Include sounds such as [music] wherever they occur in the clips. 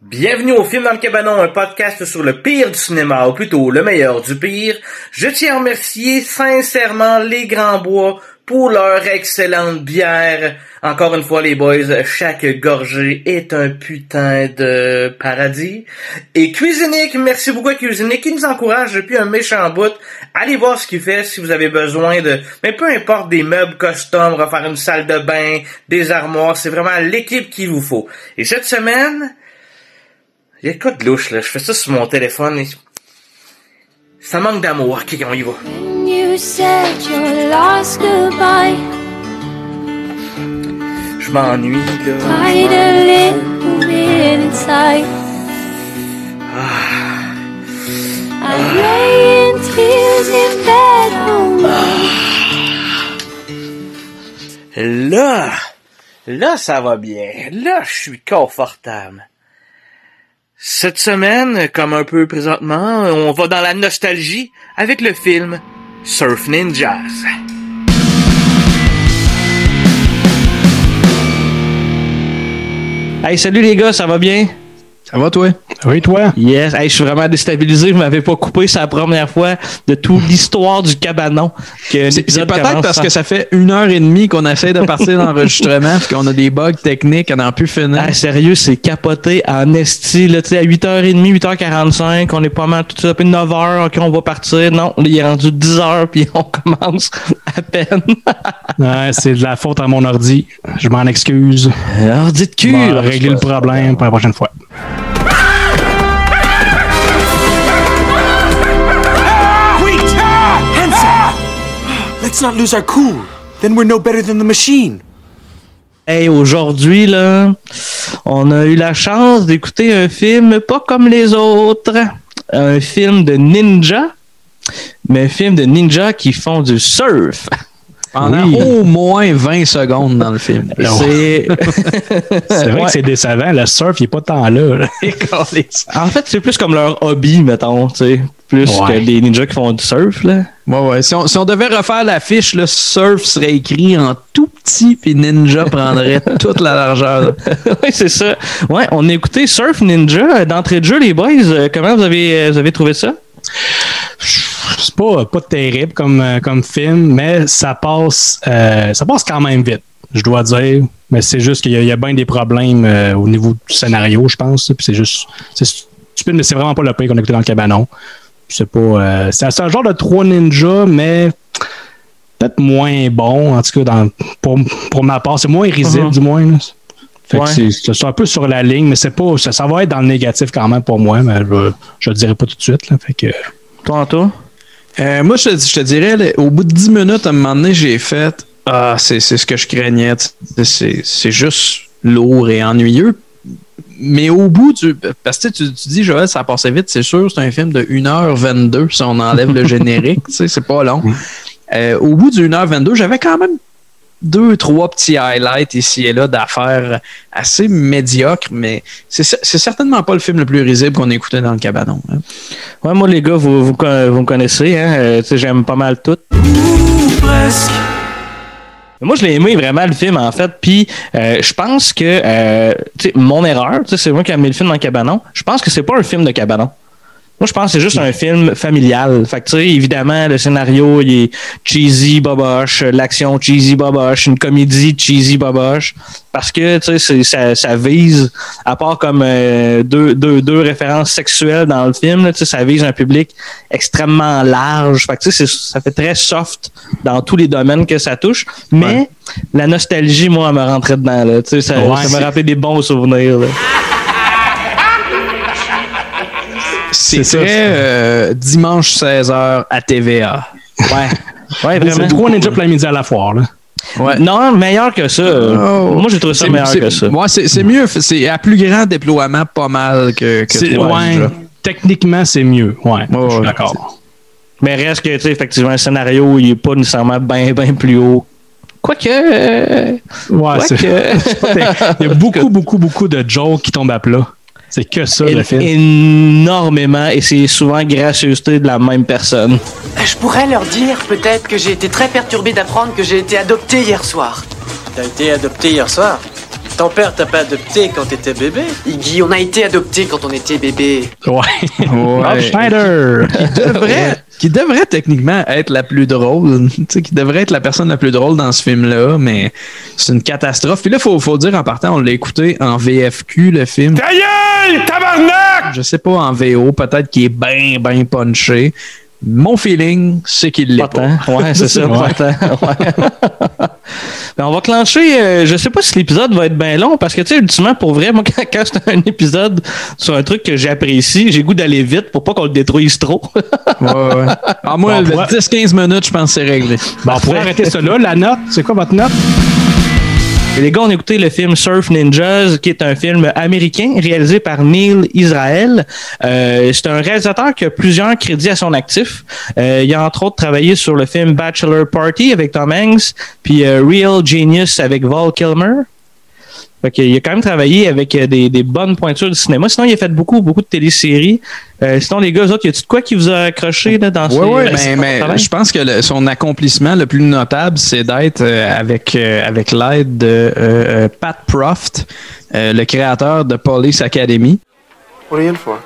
Bienvenue au Film dans le Cabanon, un podcast sur le pire du cinéma, ou plutôt le meilleur du pire. Je tiens à remercier sincèrement les Grands Bois pour leur excellente bière. Encore une fois, les boys, chaque gorgée est un putain de paradis. Et Cuisinique, merci beaucoup à Cuisinique qui nous encourage depuis un méchant bout. Allez voir ce qu'il fait si vous avez besoin de, mais peu importe des meubles custom, refaire une salle de bain, des armoires, c'est vraiment l'équipe qu'il vous faut. Et cette semaine, il y a quoi de louche, là? Je fais ça sur mon téléphone et... Ça manque d'amour. Ok, on y va. Je m'ennuie, là. cried a little bit inside. I lay in tears in bed all night. Là, là, ça va bien. Là, je suis confortable. Cette semaine, comme un peu présentement, on va dans la nostalgie avec le film Surf Ninjas. Hey, salut les gars, ça va bien? Ça va, toi? Oui, toi? Yes, hey, je suis vraiment déstabilisé. Je m'avais pas coupé, c'est la première fois de toute l'histoire du cabanon. C'est peut-être parce sans- que ça fait une heure et demie qu'on essaie de partir [laughs] d'enregistrement puis qu'on a des bugs techniques, on n'en plus finir. Ah, sérieux, c'est capoté en esti, là, tu sais, à 8h30, 8h45, on est pas mal tout ça, puis 9h, ok, on va partir. Non, il est rendu 10h, puis [laughs] on commence à peine. [laughs] Ouais, c'est de la faute à mon ordi. Je m'en excuse. Alors, dites cul! On va régler le problème pour la prochaine fois. Let's not lose our cool. Then we're no better than the machine. Hey, aujourd'hui, là, on a eu la chance d'écouter un film pas comme les autres. Un film de ninja, mais un film de ninja qui font du surf. Pendant oui. au moins 20 secondes dans le film. [laughs] C'est vrai Ouais. que c'est décevant. Le surf, il n'est pas tant là. là. [laughs] En fait, c'est plus comme leur hobby, mettons, tu sais. Plus Ouais. que les ninjas qui font du surf, là. Ouais, ouais. Si on, si on devait refaire l'affiche, le surf serait écrit en tout petit puis Ninja prendrait [laughs] toute la largeur. [laughs] oui, c'est ça. Ouais, on a écouté Surf Ninja d'entrée de jeu, les boys. Euh, Comment vous avez, euh, vous avez trouvé ça? C'est pas, pas terrible comme, euh, comme film, mais ça passe, euh, ça passe quand même vite, je dois dire. Mais c'est juste qu'il y, a- il y a bien des problèmes euh, au niveau du scénario, je pense. Puis c'est juste. C'est stupide, mais c'est vraiment pas le pire qu'on a écouté dans le cabanon. Pas. euh, c'est un genre de trois ninjas, mais peut-être moins bon, en tout cas, dans, pour, pour ma part. C'est moins risible, Mhm. du moins. là. Fait Ouais. que c'est- un peu sur la ligne, mais c'est pas. Ça, ça va être dans le négatif quand même pour moi, mais je, je le dirai pas tout de suite. Là, fait que. Toi, Anto? Euh, moi, je, te- je te dirais, là, au bout de 10 minutes, à un moment donné, j'ai fait Ah, c'est c'est ce que je craignais. c'est juste lourd et ennuyeux. Mais au bout du. Parce que tu, tu dis, Joël, ça passait vite, c'est sûr, c'est un film de 1h22 si on enlève le [laughs] générique, tu sais, c'est pas long. Euh, au bout du 1h22, j'avais quand même deux, trois petits highlights ici et là d'affaires assez médiocres, mais c'est cer- c'est certainement pas le film le plus risible qu'on a écouté dans le cabanon. hein. Ouais, moi, les gars, vous, vous, vous me connaissez, hein? euh, j'aime pas mal tout. Presque. Moi, je l'ai aimé vraiment le film en fait. Puis, euh, je pense que euh, tu sais, mon erreur, c'est moi qui ai mis le film dans cabanon. Je pense que c'est pas un film de cabanon. Moi, je pense que c'est juste un film familial. Fait que, tu sais, évidemment, le scénario, il est cheesy, boboche, l'action cheesy, boboche, une comédie cheesy, boboche. Parce que, tu sais, ça, ça vise, à part comme euh, deux, deux, deux références sexuelles dans le film, là, tu sais, ça vise un public extrêmement large. Fait que, tu sais, c'est- ça fait très soft dans tous les domaines que ça touche. Mais la nostalgie, moi, elle me rentrait dedans. Là, tu sais, ça, Ouais, ça me rappelait des bons souvenirs. Là. C'est C'est très euh, dimanche 16h à TVA. Ouais. Ouais, C'est [laughs] vraiment. trois ninjas plein midi à la foire. Là. Ouais. Non, meilleur que ça. Oh. Moi, j'ai trouvé ça C'est- meilleur c'est- que ça. Ouais, c'est c'est mieux. C'est à plus grand déploiement pas mal que, C'est- ouais, techniquement, c'est mieux. Ouais, je suis d'accord. Mais reste que, tu sais, effectivement, le scénario, il est pas nécessairement bien, bien plus haut. Quoique. euh, Ouais, c'est-. [laughs] Il y a beaucoup, [laughs] beaucoup, beaucoup de jokes qui tombent à plat. C'est que ça, le film. énormément, et c'est souvent gracieuseté de la même personne. Je pourrais leur dire peut-être que j'ai été très perturbé d'apprendre que j'ai été adopté hier soir. T'as été adopté hier soir? Ton père t'a pas adopté quand t'étais bébé? Iggy, on a été adopté quand on était bébé. Ouais. Rob Ouais. Schneider. devrait, qui devrait techniquement être la plus drôle, [laughs] tu sais, qui devrait être la personne la plus drôle dans ce film-là, mais c'est une catastrophe. Puis là, faut, faut dire en partant, on l'a écouté en VFQ, le film. Ta gueule, tabarnak! Je sais pas en VO, peut-être qu'il est bien, bien punché. Mon feeling, c'est qu'il l'est Pas. Ouais, c'est ça, pas tant. Ouais. [laughs] Ben, on va clencher. euh, je sais pas si l'épisode va être bien long parce que, tu sais, ultimement, pour vrai, moi, [laughs] quand, quand c'est un épisode sur un truc que j'apprécie, j'ai goût d'aller vite pour pas qu'on le détruise trop. [laughs] Ouais, ouais. Ah, moi, Bon, le ouais. 10-15 minutes, je pense que c'est réglé. Bon, on pourrait arrêter ça là. La note, c'est quoi votre note? Les gars, on a écouté le film Surf Ninjas, qui est un film américain réalisé par Neil Israel. Euh, c'est un réalisateur qui a plusieurs crédits à son actif. Euh, il a entre autres travaillé sur le film Bachelor Party avec Tom Hanks, puis euh, Real Genius avec Val Kilmer. Fait qu'il a quand même travaillé avec euh, des, des bonnes pointures du cinéma. Sinon, il a fait beaucoup, beaucoup de téléséries. Euh, sinon, les gars, eux autres, y a-tu de quoi qui vous a accroché là, dans Oui, ces- oui, dans mais, mais je pense que le- son accomplissement le plus notable, c'est d'être euh, avec, euh, avec l'aide de euh, euh, Pat Proft, euh, le créateur de Police Academy. What are you in for?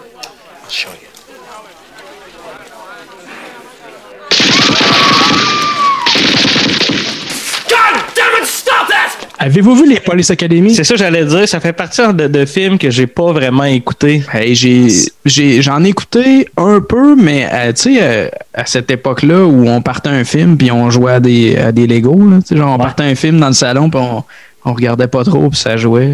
Avez-vous vu les Police Academy? C'est ça, que j'allais dire. Ça fait partie de, de films que j'ai pas vraiment écouté. Hey, j'ai, j'ai, j'en ai écouté un peu, mais euh, tu sais, euh, à cette époque-là où on partait un film puis on jouait à des, à des là, sais, genre on partait un film dans le salon puis on, on regardait pas trop puis ça jouait.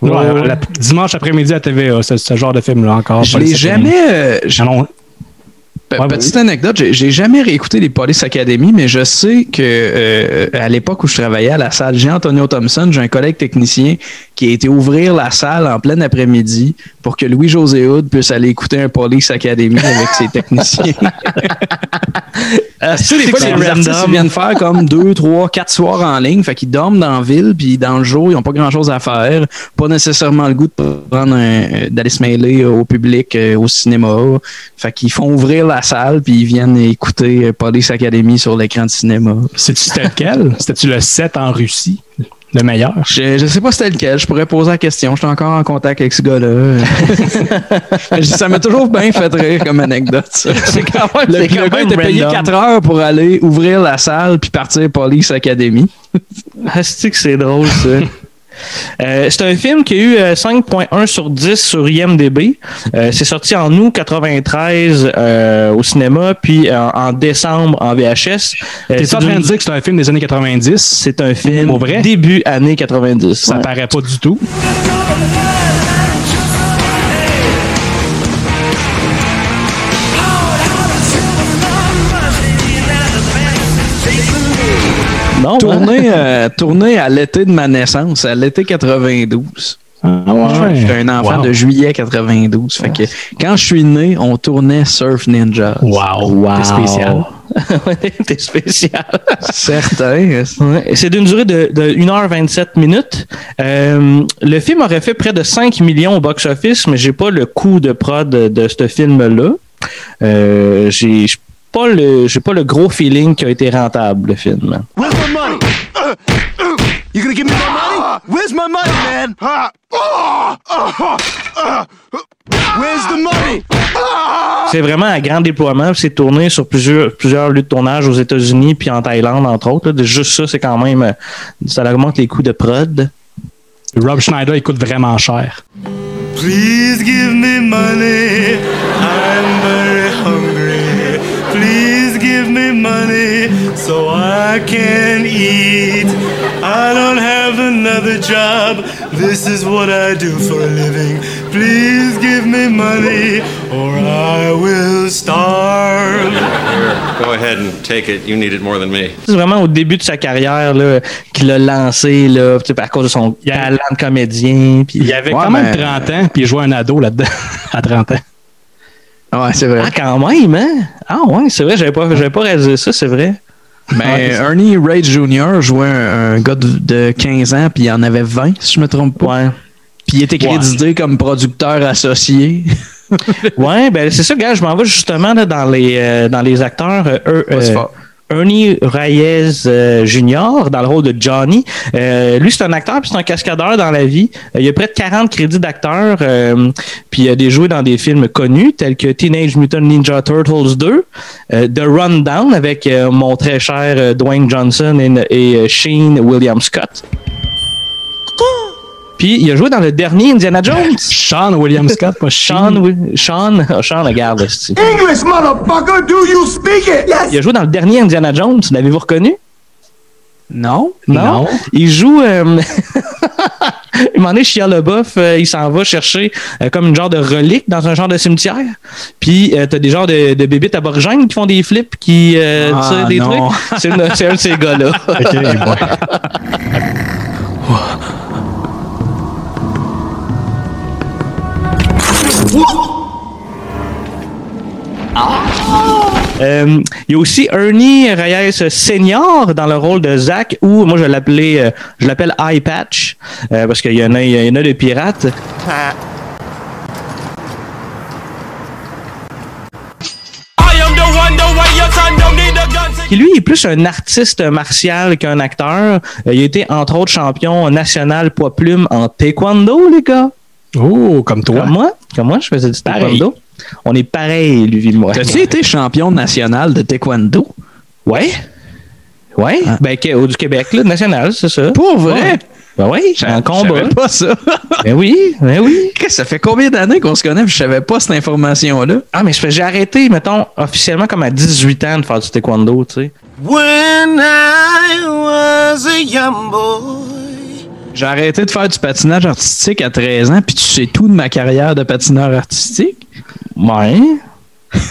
Ouais, la- dimanche après-midi à TVA, ce genre de film-là encore. Je l'ai jamais. euh, Ah Ouais, Petite vas-y. anecdote, j'ai- jamais réécouté les Police Academy, mais je sais que euh, à l'époque où je travaillais à la salle Jean-Antonio Thompson, j'ai un collègue technicien qui a été ouvrir la salle en plein après-midi pour que Louis-José Hood puisse aller écouter un Police Academy avec ses [laughs] techniciens. Ah, Tu sais, des fois, les random. ils viennent faire comme deux, trois, quatre soirs en ligne. Fait qu'ils dorment dans la ville, puis dans le jour, ils n'ont pas grand-chose à faire. Pas nécessairement le goût de prendre un- euh, d'aller se mêler au public, euh, au cinéma. Fait qu'ils font ouvrir la salle, puis ils viennent écouter euh, Police Academy sur l'écran de cinéma. c'était lequel? [laughs] C'était-tu le 7 en Russie? Le meilleur? Je, je sais pas c'était lequel, je pourrais poser la question. J'étais encore en contact avec ce gars-là. [laughs] Je- ça m'a toujours bien fait rire comme anecdote. [laughs] C'est quand même, Le, quand gars même était payé random. 4 heures pour aller ouvrir la salle puis partir Police Academy. Ah, c'est drôle, ça? Euh, c'est un film qui a eu euh, 5.1 sur 10 sur IMDb. Euh, c'est sorti en août 93 euh, au cinéma, puis en, en décembre en VHS. Euh, T'es en train de dire que c'est un film des années 90? c'est un film vrai? début année 90. Ça ouais. paraît pas du tout. Hein? Tourné, euh, tourné à l'été de ma naissance, à l'été 92. Ah ouais. J'étais un enfant Wow. de juillet 92. Fait que quand je suis né, on tournait Surf Ninja. Wow. C'est spécial. [laughs] Ouais, T'es spécial. Certain. C'est d'une durée de, de 1h27 minutes. Euh, le film aurait fait près de 5 millions au box-office, mais j'ai pas le coût de prod de, de ce film-là. Euh, j'ai pas le j'ai pas le gros feeling qui a été rentable le film. Where's my money? You gonna give me my money? Where's my money, man? Where's the money? C'est vraiment un grand déploiement. puis C'est tourné sur plusieurs plusieurs lieux de tournage aux États-Unis puis en Thaïlande entre autres. là. Juste ça, c'est quand même euh, ça augmente les coûts de prod. Rob Schneider, il coûte vraiment cher. Please give me money. So I can eat. I don't have another job. This is what I do for a living. Please give me money or I will starve. Go ahead and take it. You need it more than me. C'est vraiment au début de sa carrière là, qu'il a lancé là, tu sais, à cause de son Il talent de comédien. Puis... Il avait Ouais, quand même mais- 30 ans, puis il jouait un ado là-dedans, [laughs] à 30 ans. Ouais, c'est vrai. Ah, quand même, hein? Ah, ouais, c'est vrai, j'avais pas, j'avais pas réalisé ça, c'est vrai. Mais Ernie Rage Jr. jouait un, gars de, de 15 ans, puis il en avait 20, si je me trompe pas. Ouais. Puis il était crédité comme producteur associé. [laughs] Ouais, ben, c'est ça, gars, je m'en vais justement là, dans, les, euh, dans les acteurs. Euh. Ernie Reyes euh, Jr. dans le rôle de Johnny. Euh, lui, c'est un acteur puis c'est un cascadeur dans la vie. Euh, il a près de 40 crédits d'acteur euh, puis il a des joué dans des films connus tels que Teenage Mutant Ninja Turtles 2, euh, The Rundown avec mon très cher Dwayne Johnson et, et Shane William Scott. Puis il a joué dans le dernier Indiana Jones. Sean William Scott, pas Sean, Sean, oh, Sean, regarde. c'est- English, motherfucker, do you speak it? Yes. Il a joué dans le dernier Indiana Jones. L'avez-vous reconnu? Non? Non? Il joue. Euh... Il m'en est Shia LaBeouf, euh, il s'en va chercher euh, comme une genre de relique dans un genre de cimetière. Puis euh, t'as des genres de, de bébites aborigènes qui font des flips, qui euh, Ah, tirent des non. trucs. C'est un de ces gars-là. [laughs] Ok, [laughs] bon. Euh, il y a aussi Ernie Reyes Senior dans le rôle de Zach, ou moi je l'appelais, euh, je l'appelle Eye Patch, euh, parce qu'il y en a, il y en a de pirates. Qui lui est plus un artiste martial qu'un acteur. Il a été entre autres champion national poids plume en taekwondo, les gars. Oh, comme toi. Comme moi, comme moi, je faisais du Pareil. taekwondo. On est pareil, lui, moi. T'as-tu été champion national de taekwondo? Ouais. Ouais. Ben, que- au- du Québec, là, national, c'est ça. Pour vrai? Ouais. Ben oui, Je- en Je combat. savais pas ça. [laughs] Ben oui, ben oui. Ça fait combien d'années qu'on se connaît et je savais pas cette information-là? Ah, mais je fais- j'ai arrêté, mettons, officiellement comme à 18 ans de faire du taekwondo, tu sais. When I was a young boy. J'ai arrêté de faire du patinage artistique à 13 ans, puis tu sais tout de ma carrière de patineur artistique? Ouais.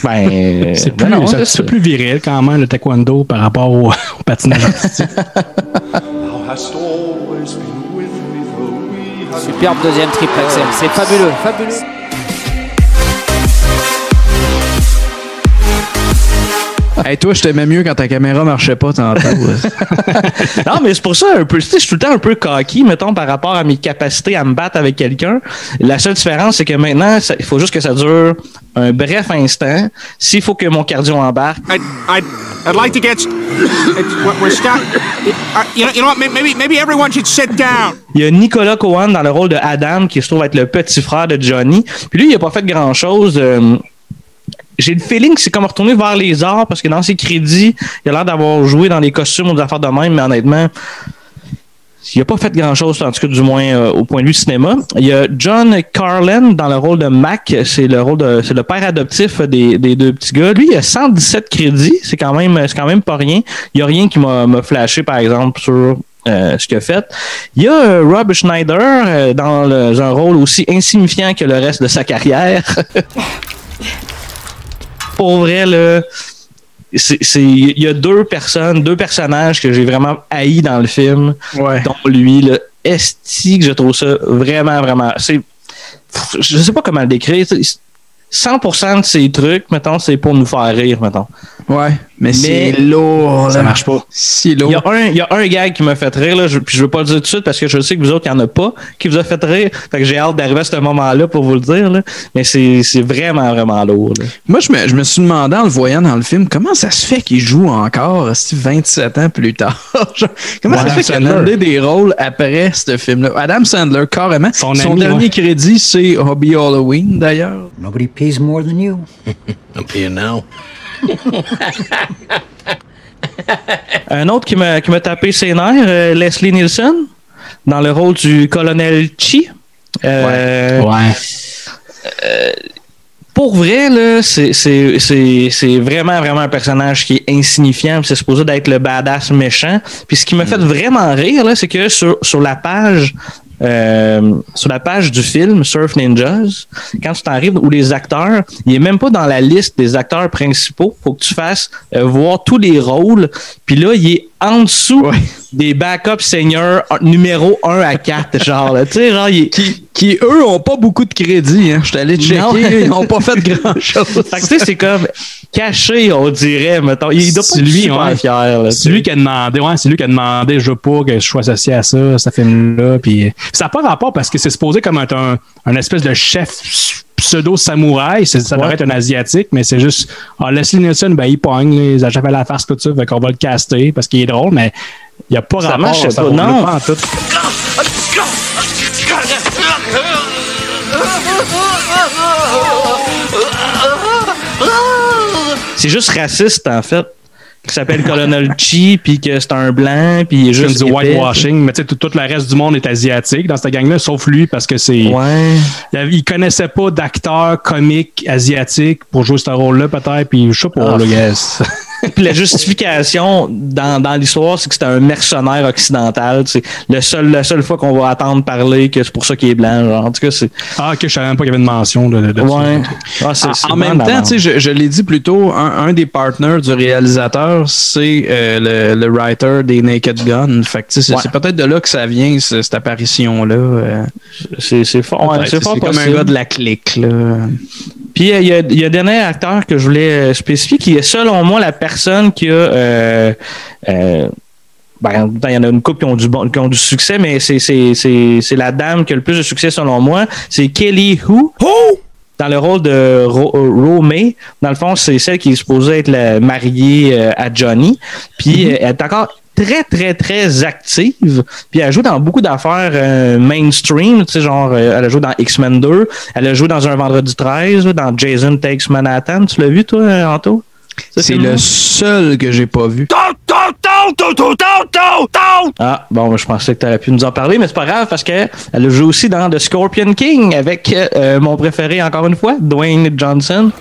Ben, [laughs] C'est ben plus, c'est plus viril quand même, le taekwondo, par rapport au, [laughs] au patinage artistique. [laughs] Superbe deuxième triple axel. C'est fabuleux, fabuleux. Hey, toi, je t'aimais mieux quand ta caméra marchait pas tantôt. [laughs] non, mais c'est pour ça, un peu, tu sais, je suis tout le temps un peu cocky, mettons, par rapport à mes capacités à me battre avec quelqu'un. La seule différence, c'est que maintenant, il faut juste que ça dure un bref instant. S'il faut que mon cardio embarque, I'd, I'd, I'd like to get. We're. Uh, you, know, you know what? Maybe, maybe everyone should sit down. Il y a Nicolas Cohen dans le rôle de Adam, qui se trouve être le petit frère de Johnny. Puis lui, il a pas fait grand-chose. euh, j'ai le feeling que c'est comme retourner vers les arts, parce que dans ses crédits, il a l'air d'avoir joué dans les costumes ou des affaires de même, mais honnêtement, il a pas fait grand-chose, en tout cas du moins euh, au point de vue cinéma. Il y a John Carlin dans le rôle de Mac, c'est le rôle de c'est le père adoptif des, des deux petits gars. Lui, il a 117 crédits, c'est quand même c'est quand même pas rien. Il y a rien qui m'a flashé par exemple sur euh, ce qu'il a fait. Il y a euh, Rob Schneider dans un rôle aussi insignifiant que le reste de sa carrière. [laughs] Pour vrai, là, il y a deux personnes, deux personnages que j'ai vraiment haïs dans le film, ouais. dont lui, là, esti que je trouve ça vraiment, vraiment, c'est, je sais pas comment le décrire, tu sais, 100% de ces trucs, mettons, c'est pour nous faire rire, mettons. Ouais, mais, c'est Mais- lourd. Ça là. marche pas. Si Il lourd. y a un, il y a un gag qui m'a fait rire, là, je, puis je veux pas le dire tout de suite parce que je sais que vous autres, il y en a pas qui vous a fait rire. Fait que j'ai hâte d'arriver à ce moment-là pour vous le dire, là. Mais c'est, c'est vraiment, vraiment lourd, là. Moi, je me, je me suis demandé en le voyant dans le film, comment ça se fait qu'il joue encore esti, 27 ans plus tard? [laughs] Comment ça se fait qu'il a demandé des rôles après ce film-là? Adam Sandler, carrément. Son Son, ami, dernier ouais. crédit, c'est Hobby Halloween, d'ailleurs. Nobody pays more than you. [laughs] I'm paying now. [laughs] Un autre qui m'a, qui m'a tapé ses nerfs, euh, Leslie Nielsen, dans le rôle du colonel Chi. Euh, Ouais. Pour vrai, là, c'est, c'est, c'est, c'est vraiment, vraiment un personnage qui est insignifiant. C'est supposé d'être le badass méchant. Puis ce qui m'a fait vraiment rire, là, c'est que sur, sur la page euh, sur la page du film Surf Ninjas, quand tu t'arrives où les acteurs, il est même pas dans la liste des acteurs principaux. Faut que tu fasses euh, voir tous les rôles. Puis là, il est en dessous des backup seniors numéro 1 à 4, genre. Tu sais, genre, Qui, qui, eux, ont pas beaucoup de crédit. Hein. Je suis allé Non. checker, ils n'ont pas fait grand-chose. Tu sais, c'est comme caché, on dirait, mettons. Il doit pas être lui, super ouais. fier. là, C'est lui qui a demandé, ouais, c'est lui qui a demandé, je veux pas que je sois associé à ça, ce film-là. Puis ça n'a pas rapport parce que c'est supposé comme être un, un espèce de chef pseudo-samouraï. Ça devrait Ouais. être un asiatique, mais c'est juste. Ah, Leslie Nielsen, ben, il pogne, là, il a jamais la farce, tout ça. Fait qu'on va le caster parce qu'il est drôle, mais il n'y a pas Ça rapport marche ça pas, non. pas en tout. C'est juste raciste, en fait. Qui s'appelle Colonel Chi, puis que c'est un blanc, puis il est Juste du whitewashing, mais tu sais, tout, tout le reste du monde est asiatique dans cette gang-là, sauf lui, parce que c'est. Ouais. Il, connaissait pas d'acteur comique asiatique pour jouer ce rôle-là, peut-être, puis je sais pas, Ah. là, guess. Puis [laughs] la justification dans, dans l'histoire, c'est que c'était un mercenaire occidental. C'est le seul, la seule fois qu'on va attendre parler que c'est pour ça qu'il est blanc. genre. En tout cas, c'est. Ah, ok, je savais même pas qu'il y avait une mention de, de, de Ouais. ça. Ah, En- même temps, je, je l'ai dit plus tôt, un, un des partners du réalisateur, c'est euh, le, le writer des Naked Gun. Fait c'est Ouais. peut-être de là que ça vient, ce- cette apparition-là. euh. c'est c'est fort. ouais, c'est comme un gars de la clique. Là. Puis euh, il y, a, il y a un dernier acteur que je voulais spécifier qui est selon moi la personne qui a euh, euh, ben, il y en a une couple qui ont du bon, qui ont du succès, mais c'est c'est c'est c'est la dame qui a le plus de succès selon moi. C'est Kelly Who? Dans le rôle de Ro, euh. Dans le fond, c'est celle qui est supposée être la mariée euh, à Johnny. Puis euh, elle est encore très, très, très active. Puis elle joue dans beaucoup d'affaires euh, mainstream. Tu sais, genre, euh, elle a joué dans X-Men 2. Elle a joué dans un Vendredi 13, là, dans Jason Takes Manhattan. Tu l'as vu, toi, Anto? C'est le seul que j'ai pas vu. Ah, bon, je pensais que tu aurais pu nous en parler, mais c'est pas grave parce qu'elle a joué aussi dans The Scorpion King avec euh, mon préféré, encore une fois, Dwayne Johnson.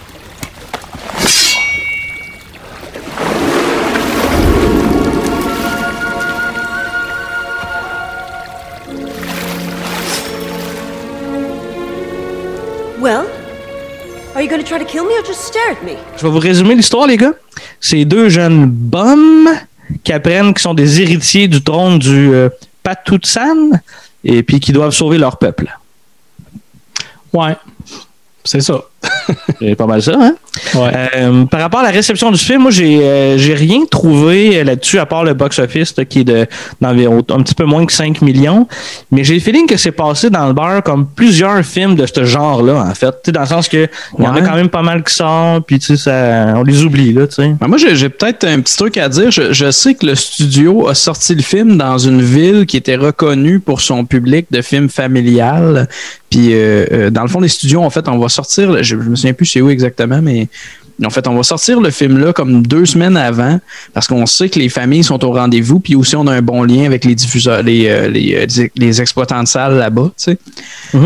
Well, Je vais vous résumer l'histoire, les gars. C'est deux jeunes bums qui apprennent qu'ils sont des héritiers du trône du euh, Patoutsan et puis qui doivent sauver leur peuple. Ouais. C'est ça. [laughs] C'est pas mal ça, hein? Ouais. Euh, par rapport à la réception du film, moi, j'ai euh, j'ai rien trouvé là-dessus, à part le box-office qui est de d'environ un petit peu moins que 5 millions. Mais j'ai le feeling que c'est passé dans le beurre comme plusieurs films de ce genre-là, en fait. Dans le sens que il y en a quand même pas mal qui sortent, puis tu sais, ça, on les oublie, là, tu sais. Ben, moi, j'ai j'ai peut-être un petit truc à dire. Je, je sais que le studio a sorti le film dans une ville qui était reconnue pour son public de films familial. Puis, euh, dans le fond, les studios, en fait, on va sortir, je, je me souviens plus c'est où exactement, mais en fait, on va sortir le film-là comme deux semaines avant parce qu'on sait que les familles sont au rendez-vous. Puis aussi, on a un bon lien avec les diffuseurs, les, euh, les, euh, les exploitants de salles là-bas, tu sais.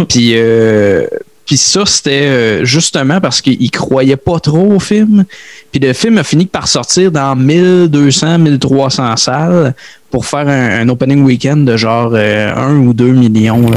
Puis, euh, puis ça, c'était justement parce qu'ils croyaient pas trop au film. Puis le film a fini par sortir dans 1200, 1300 salles pour faire un, un opening weekend de genre euh, 1 ou 2 millions. là.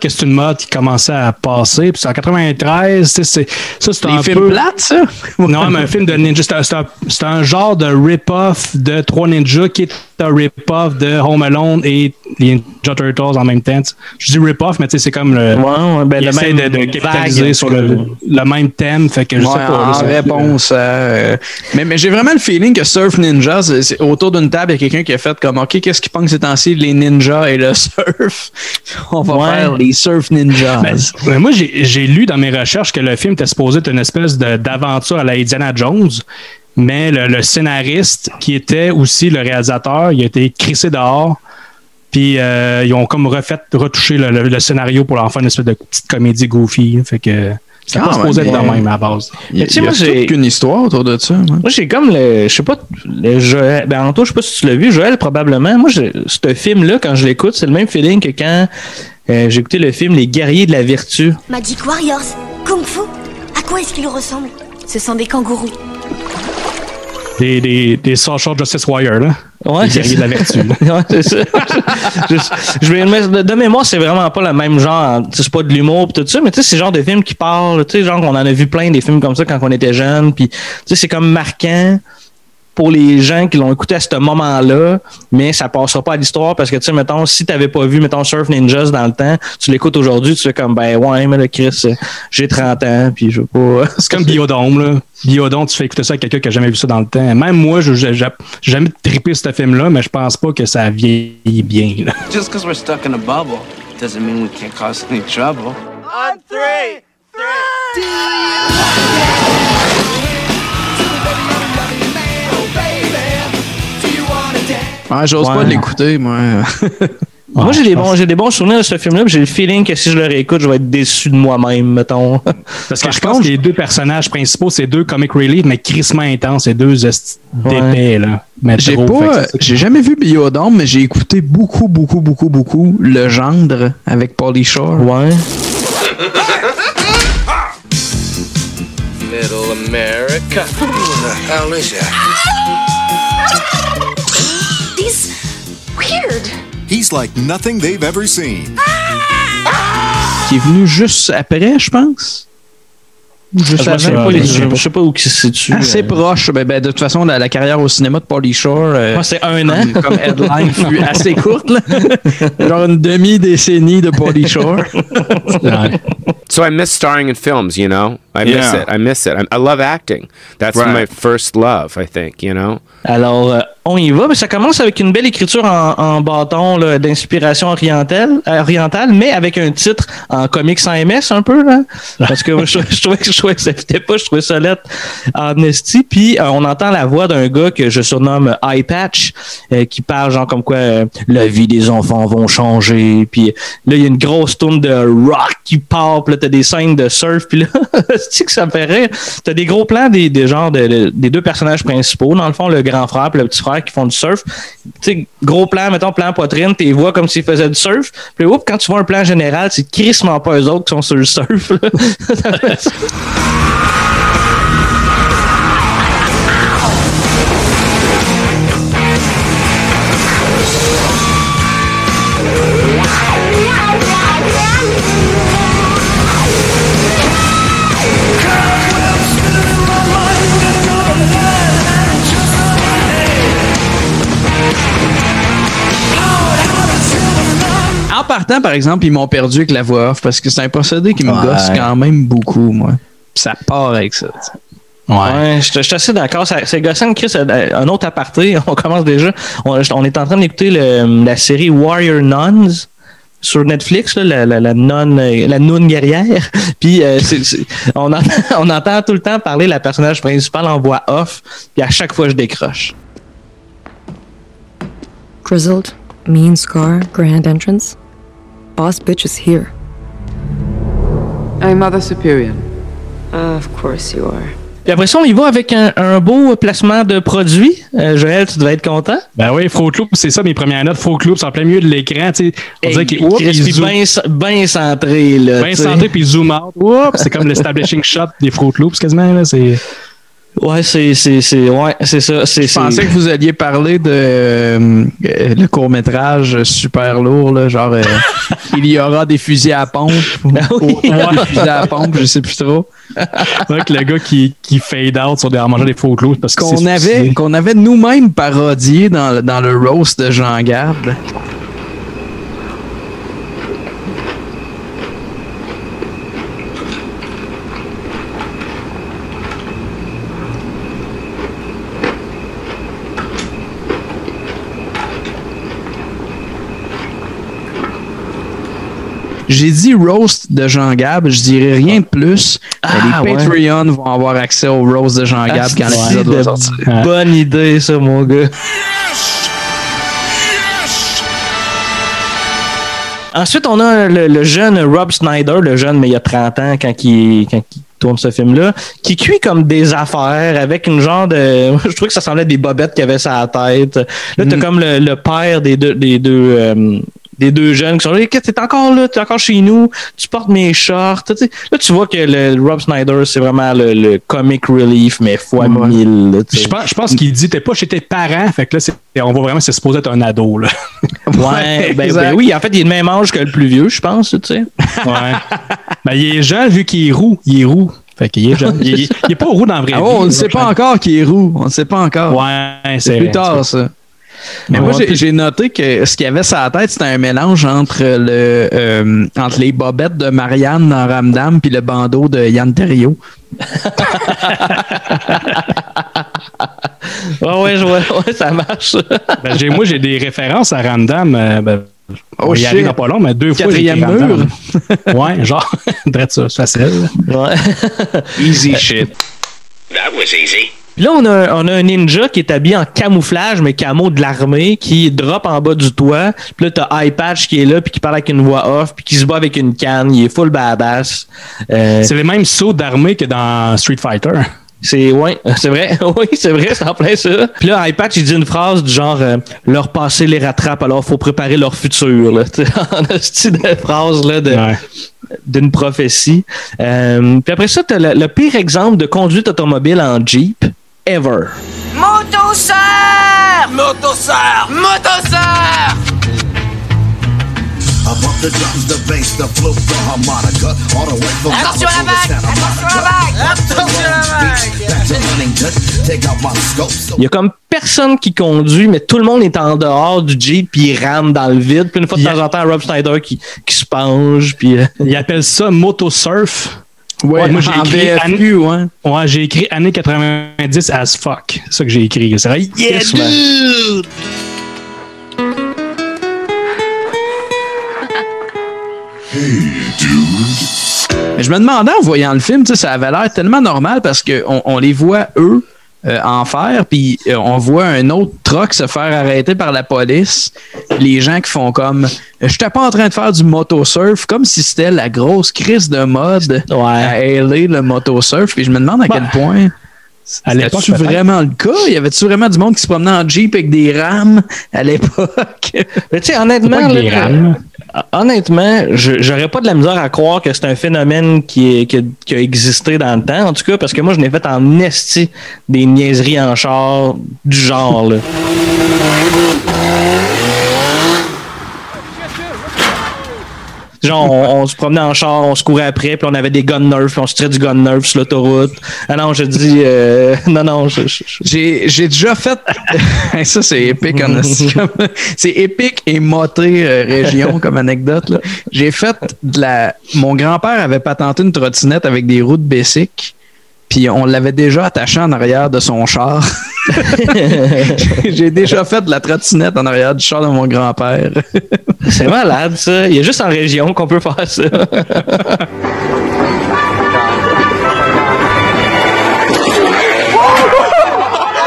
Que c'est une mode qui commençait à passer. Puis en 93, tu sais, c'est, ça, c'est un films peu... plates, ça? [laughs] Non, mais un film de ninja, c'est un, genre de rip-off de Trois Ninjas qui est un rip-off de Home Alone et les Ninja Turtles en même temps. Je dis rip-off, mais tu sais, c'est comme le. Ouais, ben, le même de, de capitaliser sur le, le même thème. Fait que je Ouais, sais pas. en réponse à, euh, mais mais j'ai vraiment le feeling que Surf Ninja, c'est- c'est autour d'une table, il y a quelqu'un qui a fait comme OK, qu'est-ce qui pense ces temps-ci, les ninjas et le [laughs] surf? On va Ouais. faire les Surf Ninjas. Ben, ben, moi, j'ai lu dans mes recherches que le film était supposé être une espèce de- d'aventure à la Indiana Jones, mais le, le scénariste, qui était aussi le réalisateur, il a été crissé dehors. Puis euh, ils ont comme refait, retouché le, le- le scénario pour en faire une espèce de petite comédie goofy. Fait que c'était Ah, pas supposé être de même à la base. il y a qu'une histoire autour de ça. moi. Moi, j'ai comme le. Je sais pas. Le Joël. Ben, Anto, je sais pas si tu l'as vu, Joël, probablement. Moi, je- ce film-là, quand je l'écoute, c'est le même feeling que quand euh, j'ai écouté le film Les Guerriers de la Vertu. Magic Warriors, Kung Fu, à quoi est-ce qu'ils ressemblent Ce sont des kangourous. Des, des, des Social Justice Warriors, là. Ouais, Les guerriers de la vertu. [laughs] ouais, c'est ça. je, je vais mais de, de mémoire, c'est vraiment pas le même genre. Tu sais, C'est pas de l'humour pis tout ça, mais tu sais, c'est le genre de film qui parle. Tu sais, genre, on en a vu plein des films comme ça quand on était jeune. Puis, tu sais, c'est comme marquant. Pour les gens qui l'ont écouté à ce moment-là, mais ça passera pas à l'histoire parce que, tu sais, mettons, si t'avais pas vu, mettons, Surf Ninjas dans le temps, tu l'écoutes aujourd'hui, tu fais comme, ben ouais, mais là, Chris, j'ai 30 ans, puis je veux pas... [laughs] C'est comme Biodome, là. Biodome, tu fais écouter ça à quelqu'un qui a jamais vu ça dans le temps. Même moi, je j'ai jamais trippé ce film-là, mais je pense pas que ça vieillit bien, là. [laughs] Just because we're stuck in a bubble doesn't mean we can't cause any trouble. On three, Ouais, j'ose pas l'écouter, moi. [laughs] Moi, j'ai des bons, j'ai des bons souvenirs de ce film-là, puis j'ai le feeling que si je le réécoute, je vais être déçu de moi-même, mettons. Parce que je pense que les deux personnages principaux, c'est deux comic relief, mais crissement intenses, c'est deux d'épais, là. Mais J'ai pas, j'ai jamais vu Biodome, mais j'ai écouté beaucoup, beaucoup, beaucoup, beaucoup Le Gendre avec Pauly Shore. Ouais. Middle America. Who the hell is that? He's weird. He's like nothing they've ever seen. Qui est venu juste après, je pense. Juste Je avant. pas les- je je sais pas où qui se situe. Assez euh. proche. Ben, ben, de toute façon, la, la carrière au cinéma de Pauly Shore. euh, Ouais, c'est un an. Comme, comme headline fut assez courte, là. [laughs] Genre une demi-décennie de Pauly Shore. [laughs] So I miss starring in films, you know? I miss Yeah. it. I miss it. I, I love acting. That's Right. my first love, I think, you know? Alors, euh, on y va, mais ça commence avec une belle écriture en, en bâton d'inspiration orientale, orientale, mais avec un titre en comics sans MS un peu, là. [laughs] Parce que moi, je, je trouvais que je trouvais que ça fitait pas, je trouvais ça lettre en esti. Puis euh, on entend la voix d'un gars que je surnomme Eye Patch, euh, qui parle genre comme quoi euh, la vie des enfants vont changer. Puis là, il y a une grosse tourne de rock qui part, puis là, t'as des scènes de surf, puis là, [laughs] c'est que ça me fait rire? T'as des gros plans des, des genres de, de- des deux personnages principaux, dans le fond, le grand frère et le petit frère qui font du surf. Tu sais, gros plan, mettons, plan poitrine, t'es vois comme s'ils faisaient du surf. Puis oups, quand tu vois un plan général, c'est crissement pas eux autres qui sont sur le surf. [laughs] En partant, par exemple, ils m'ont perdu avec la voix off parce que c'est un procédé qui me Ouais. gosse quand même beaucoup, moi. Puis ça part avec ça. tu sais. Ouais, je je suis assez d'accord. Ça- C'est gossant, Chris. euh, Un autre aparté, [laughs] on commence déjà. On, on est en train d'écouter la série Warrior Nuns sur Netflix, là, la, la, la nonne, euh, la noune guerrière. [laughs] Puis euh, on, entend, [laughs] on entend tout le temps parler la personnage principale en voix off. Puis à chaque fois, je décroche. Grizzled, mean scar, grand entrance. Boss bitch is here. I'm Mother Superior. of course you are. Puis après ça, on y va avec un, un beau placement de produit. Euh, Joël, tu devais être content. Ben oui, Loops, c'est ça mes premières notes. Fruit Loops en plein milieu de l'écran. On dirait qu'il zoom- bien bien centré. Là, bien centré, puis zoom out. Oups, c'est comme l'establishing [laughs] shot des Fruit Loops quasiment. Là, c'est... Ouais, c'est, c'est, c'est, ouais, c'est ça. C'est, Je pensais que vous alliez parler de euh, euh, le court-métrage super lourd, là, genre euh, [laughs] Il y aura des fusils à pompe. [laughs] ou oui. des fusils à pompe, je sais plus trop. [laughs] Donc, le gars qui, qui fade out sur des, en mangeant des Fruit Loops parce que Qu'on c'est avait, qu'on avait nous-mêmes parodié dans, le- dans le roast de Jean Garde. J'ai dit roast de Jean Gab, je dirais rien de plus. Ah, les ouais. Patreons vont avoir accès au roast de Jean Gab quand Ah, l'épisode c'est va sortir. Bonne idée, ça, mon gars. Ensuite, on a le, le jeune Rob Snyder, le jeune, mais il y a 30 ans, quand il, quand il tourne ce film-là, qui cuit comme des affaires avec une genre de. [laughs] Je trouve que ça semblait des bobettes qu'il avait sur la tête. Là, t'as comme le, le père des deux. Des deux euh, des deux jeunes qui sont là, que t'es encore là, t'es encore chez nous, tu portes mes shorts? Là, tu vois que le, Rob Snyder, c'est vraiment le, le comic relief, mais fois mille. là. Je pense, je pense qu'il dit t'es pas chez tes parents, fait que là, on voit vraiment que c'est supposé être un ado. Là. [laughs] Ouais, ben, ben oui, en fait, il est le même âge que le plus vieux, je pense, tu sais. Ouais. ben, il est jeune vu qu'il est roux. Il est roux. Fait qu'il est jeune. il, est pas roux dans Ah vie. ouais, on ne sait pas encore qui est roux. On ne sait pas encore. Ouais, C'est plus vrai, tard, ça. Mais Ouais, moi, j'ai- noté que ce qu'il y avait sur la tête, c'était un mélange entre le euh, entre les bobettes de Marianne dans Ramdam puis le bandeau de Yann Terriot. [laughs] Ouais, ouais, je vois. Ouais, ça marche. Ben, moi, j'ai des références à Ramdam. euh, ben, Oh, on y arrive pas long, mais deux fois, j'ai Quatrième Ramdam. [laughs] ouais, genre, [laughs] drette ça, c'est facile. Ouais. Easy shit. That was easy. Puis là, on a, on a un ninja qui est habillé en camouflage, mais camo de l'armée, qui drop en bas du toit. Puis là, t'as Patch qui est là, puis qui parle avec une voix off, puis qui se bat avec une canne. Il est full badass. Euh, C'est les mêmes sauts d'armée que dans Street Fighter. C'est ouais, [laughs] c'est vrai. [laughs] oui, c'est vrai, c'est en plein ça. Puis là, iPatch, il dit une phrase du genre euh, leur passé les rattrape, alors faut préparer leur futur. Là, [laughs] en style de phrase là de Ouais. d'une prophétie. Euh, puis après ça, t'as le, le pire exemple de conduite automobile en Jeep ever. Motoseur Motoseur Motoseur Above the drums, the bass, the flute, the harmonica, all the way from Attention à la vague Attention à la vague Attention à la vague Back to Huntington, take out my scope. So Il y a comme personne qui conduit, mais tout le monde est en dehors du Jeep, puis il rame dans le vide. Puis une fois de temps en temps, Rob Schneider qui, qui se penche, puis... euh, Ils appellent ça motosurf. Ouais, moi j'ai écrit, VFU, ouais. ouais, j'ai écrit années 90 as fuck. C'est ça que j'ai écrit. C'est vrai. Yeah, Yes, man. dude! Mais je me demandais en voyant le film, tu sais, ça avait l'air tellement normal parce qu'on on les voit eux euh, en faire, puis euh, on voit un autre truck se faire arrêter par la police. Les gens qui font comme, je n'étais pas en train de faire du motosurf, comme si c'était la grosse crise de mode à LA, le motosurf. Puis je me demande à quel point. À l'époque, vraiment le cas? Y avait-tu vraiment du monde qui se promenait en Jeep avec des rames à l'époque? [laughs] Mais tu sais, honnêtement, là, rames. honnêtement, je- j'aurais pas de la misère à croire que c'est un phénomène qui, est, qui, a, qui a existé dans le temps, en tout cas, parce que moi, je n'ai fait en esti des niaiseries en char du genre, là. Genre, on, on se promenait en char, on se courait après, puis on avait des gun nerfs, puis on se tirait du gun nerf sur l'autoroute. Ah non, je dis, euh, [laughs] non, non, je, je- je- J'ai, j'ai déjà fait. [laughs] ça, c'est épique, en [laughs] C'est épique et moté euh, région comme anecdote. là. J'ai fait de la. Mon grand-père avait patenté une trottinette avec des roues de Bessic. Puis on l'avait déjà attaché en arrière de son char. [laughs] J'ai déjà fait de la trottinette en arrière du char de mon grand-père. c'est malade, ça. Il y a juste en région qu'on peut faire ça. [laughs]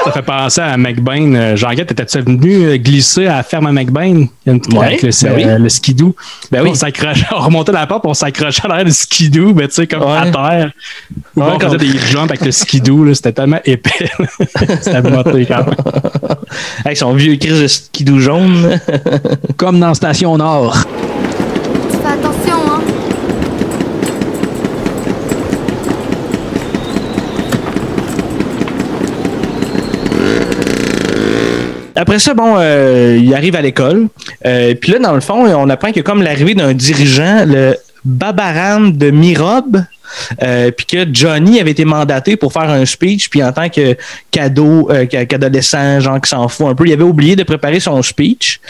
Ça fait penser à McBain. Euh, Jean-Guette, étais-tu venu euh, glisser à la ferme à McBain? Ouais, avec le, ben oui. euh, le skidoo. Ben oui. On s'accrochait, [laughs] on remontait la porte, on s'accrochait à l'arrière du skidoo, mais tu sais, comme à terre. Ou Ouais, on comme- faisait des jumps avec le skidoo, là, c'était tellement épais. [laughs] c'était moté quand même. Avec son vieux crise de skidoo jaune. Comme dans Station Nord. Après ça, bon, euh, il arrive à l'école. Euh, Puis là, dans le fond, on apprend a comme l'arrivée d'un dirigeant, le Babaram de Mirob. Euh, puis que Johnny avait été mandaté pour faire un speech, puis en tant que cadeau, qu'a- qu'adolescent, genre qui s'en fout un peu, il avait oublié de préparer son speech.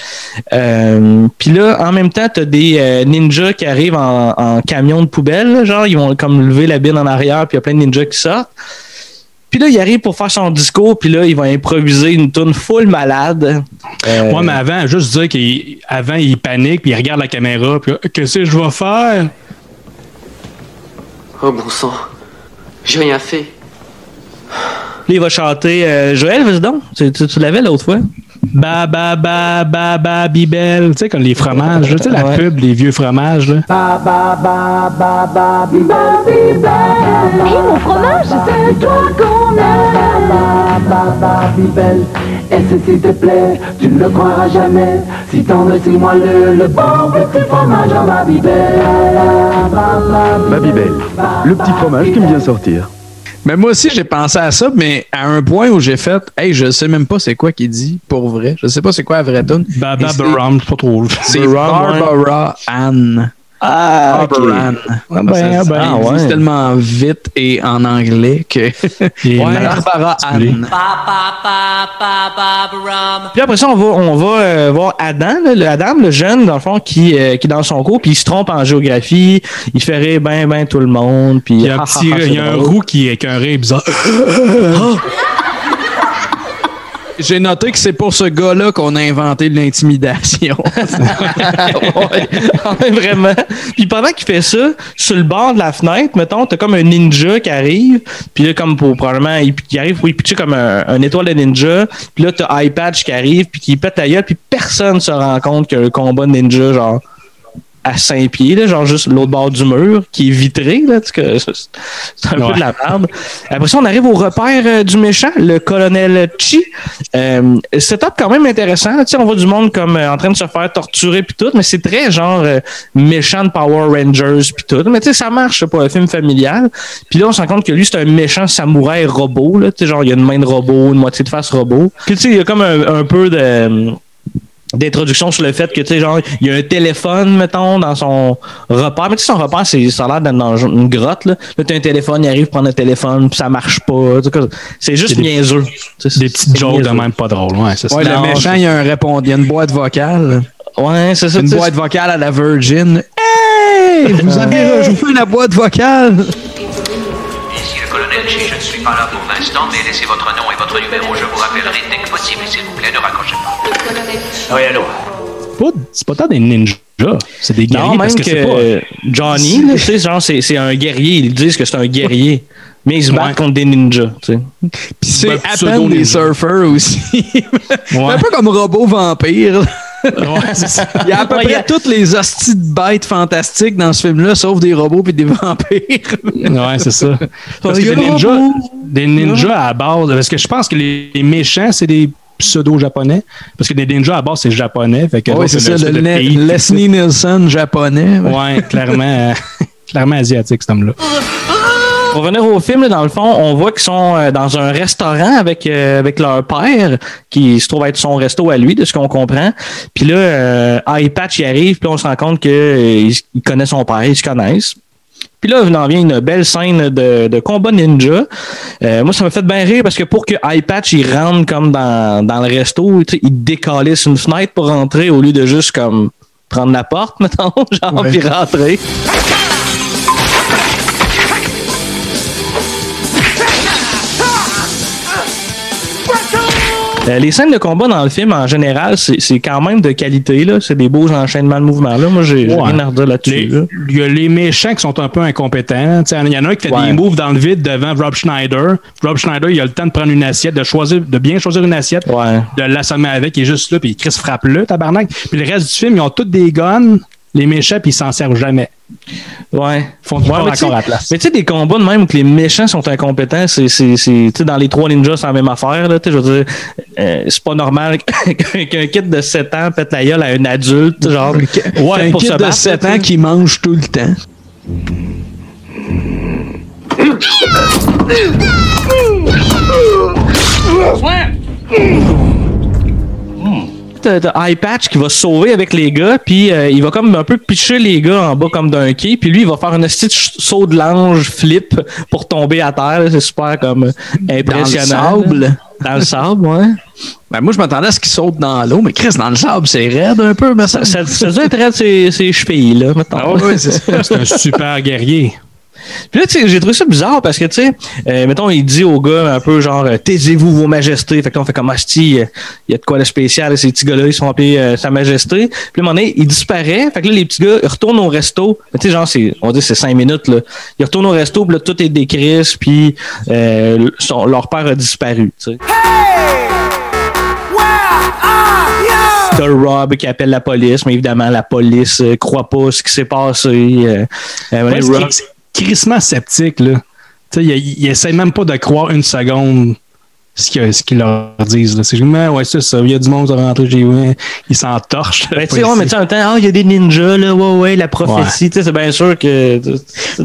Puis là, en même temps, t'as des ninjas qui arrivent en, camion de poubelle, genre ils vont comme lever la bine en arrière, puis il y a plein de ninjas qui sortent. Puis là, il arrive pour faire son discours, puis là, il va improviser une tune full malade. Euh, Ouais, mais avant, juste dire qu'avant, il panique, puis il regarde la caméra, puis qu'est-ce que je vais faire? Oh bon sang, j'ai rien fait. Là, il va chanter euh, Joël, vas-y donc. Tu, tu- tu l'avais l'autre fois? Ba ba ba ba ba bibel, tu sais comme les fromages, tu sais la Ouais. pub, les vieux fromages là. Hé, mon fromage! C'est toi qu'on aime. Et si s'il te plaît, tu ne le croiras jamais. Si t'en es, c'est moi le, le bon petit fromage en Babybel Babybel, le petit fromage qui aime bien sortir. Mais moi aussi, j'ai pensé à ça, mais à un point où j'ai fait, hey, je sais même pas c'est quoi qu'il dit, pour vrai. Je sais pas c'est quoi la vraie tune. Baba Baram, c'est pas trop. C'est. [laughs] Barbara Ann. Ah, ok. Oberon. Ah ben, Ça, ah ben, ça, ah disent ouais. tellement vite et en anglais que. [laughs] Ouais, Barbara articulé. Ann. Puis après ça, on va, on va euh, voir Adam, là, le Adam, le jeune, dans le fond, qui, euh, qui est dans son cours, puis il se trompe en géographie, il fait rire ben, ben tout le monde, puis Il y a un, [laughs] ah, petit, ah, ah, il y c'est a un drôle. roux qui est qu'un rire bizarre. [laughs] J'ai noté que c'est pour ce gars-là qu'on a inventé l'intimidation. [laughs] ouais, vraiment. Puis pendant qu'il fait ça, sur le bord de la fenêtre, mettons, t'as comme un ninja qui arrive, puis là, comme pour probablement, il, qui arrive pour y pitcher comme un, un étoile de ninja, puis là, t'as iPatch qui arrive, puis qui pète la gueule, puis personne se rend compte qu'il y a un combat de ninja, genre, à 5 pieds, là, genre juste l'autre bord du mur, qui est vitré, là, parce que c'est un Ouais. peu de la merde. Après ça, on arrive au repère euh, du méchant, le colonel Chi. Euh, setup quand même intéressant. on voit du monde comme euh, en train de se faire torturer puis tout, mais c'est très genre euh, méchant de Power Rangers puis tout. Mais tu sais, ça marche pas un film familial. Puis là, on se rend compte que lui, c'est un méchant samouraï robot. Là. Tu sais, genre, il y a une main de robot, une moitié de face robot. Puis tu sais, il y a comme un, un peu de d'introduction sur le fait que tu sais genre il y a un téléphone mettons dans son repère mais tu sais son repère c'est ça a l'air d'être dans une grotte là là t'as un téléphone il arrive prendre un téléphone puis ça marche pas Tu sais, c'est juste des- niaiseux Tu sais, Des petites jokes de même pas drôles. Ouais, c'est ça. Ouais, le méchant, il y a un répondant. Il y a une boîte vocale. ouais c'est ça Une boîte vocale à la Virgin. Hey! Vous avez rejoué la boîte vocale! Je ne suis pas là pour l'instant, mais laissez votre nom et votre numéro, je vous rappellerai dès que possible, s'il vous plaît, ne raccrochez pas. Oui, allô? C'est pas tant des ninjas. C'est des guerriers non même parce que, que, c'est pas. Johnny tu sais genre c'est un guerrier ils disent que c'est un guerrier mais ils se battent Ouais. contre des ninjas tu sais Puis c'est à peine des surfers aussi. [laughs] Ouais. un peu comme robot vampire. Ouais, c'est ça. Il y a à peu Ouais, près a- toutes les hosties de bêtes fantastiques dans ce film-là, sauf des robots et des [laughs] vampires. Ouais, c'est ça. [laughs] Parce que des ninjas, robot. des ninjas à la base, parce que je pense que les, les méchants, c'est des pseudo-japonais. Parce que des ninjas à base, c'est japonais. Fait que Oui, l'autre, c'est ça, le Le- pays Leslie Nielsen japonais. Ouais, clairement, euh, [laughs] clairement asiatique, cet homme-là. Pour revenir au film, là, dans le fond, on voit qu'ils sont euh, dans un restaurant avec, euh, avec leur père, qui se trouve être son resto à lui, de ce qu'on comprend. Puis là, euh, iPatch y arrive, puis on se rend compte qu'il il connaît son père, ils se connaissent. Puis là, il en vient une belle scène de, de combat ninja. Euh, moi, ça m'a fait bien rire parce que pour que iPatch il rentre comme dans, dans le resto, il décalisse une fenêtre pour rentrer au lieu de juste comme prendre la porte, [laughs] mettons, genre, Ouais. puis rentrer. Euh, les scènes de combat dans le film, en général, c'est quand même de qualité. là. C'est des beaux enchaînements de mouvements. Là. Moi, j'ai Ouais. rien à redire là-dessus. Il y a les méchants qui sont un peu incompétents. Il y en a un qui fait Ouais. des moves dans le vide devant Rob Schneider. Rob Schneider, il a le temps de prendre une assiette, de choisir, de bien choisir une assiette, Ouais. de l'assommer avec, il est juste là, puis Chris frappe le tabarnak. Puis le reste du film, ils ont tous des guns, les méchants, puis ils s'en servent jamais. Ouais. Ils font Ouais, mais encore à la place. Mais tu sais, des combats de même où que les méchants sont incompétents, c'est, c'est, c'est- tu sais, dans les trois ninjas, c'est la même affaire. Là, tu sais, je veux dire, euh, c'est pas normal [laughs] qu'un, kid de 7 ans pète la gueule à un adulte, genre, Ouais, un pour kid se de battre, 7 tu sais. ans qui mange tout le temps. T'as, t'as iPatch qui va se sauver avec les gars, puis euh, il va comme un peu pitcher les gars en bas comme d'un quai, puis lui il va faire un petit saut de l'ange flip pour tomber à terre. C'est super comme euh, impressionnant. Dans le sable? là. Dans le sable, ouais. Ben, moi, je m'attendais à ce qu'il saute dans l'eau, mais Chris, dans le sable, c'est raide un peu, mais ça. Ça, ça doit être raide ses, ses chevilles, là, mettons. Ah. [laughs] C'est un super guerrier. Puis là, tu sais, j'ai trouvé ça bizarre parce que, tu sais, euh, mettons, il dit au gars un peu genre, euh, taisez-vous, vos majestés. Fait que là, on fait comme, asti, euh, il y a de quoi de spécial, ces petits gars-là, ils sont appelés euh, Sa Majesté. Puis à un moment donné, il disparaît. Fait que là, les petits gars, ils retournent au resto. Mais Tu sais, genre, c'est, on dit c'est cinq minutes, là. Ils retournent au resto, puis là, tout est décrit, puis euh, son- leur père a disparu, tu sais. T'as Rob qui appelle la police, mais évidemment, la police euh, croit pas ce qui s'est passé. Euh, euh, Ouais, Rob- c'est crissement sceptique, là. Tu sais, il, il essaie même pas de croire une seconde ce qu'ils leur disent. là. C'est juste, Mais ouais, c'est ça. Il y a du monde qui est rentré chez eux. Ils s'entorchent. Ben, tu sais, ouais, mais tu sais, en même temps, ah, il y a des ninjas, là, ouais, ouais, la prophétie, tu sais, c'est bien sûr que.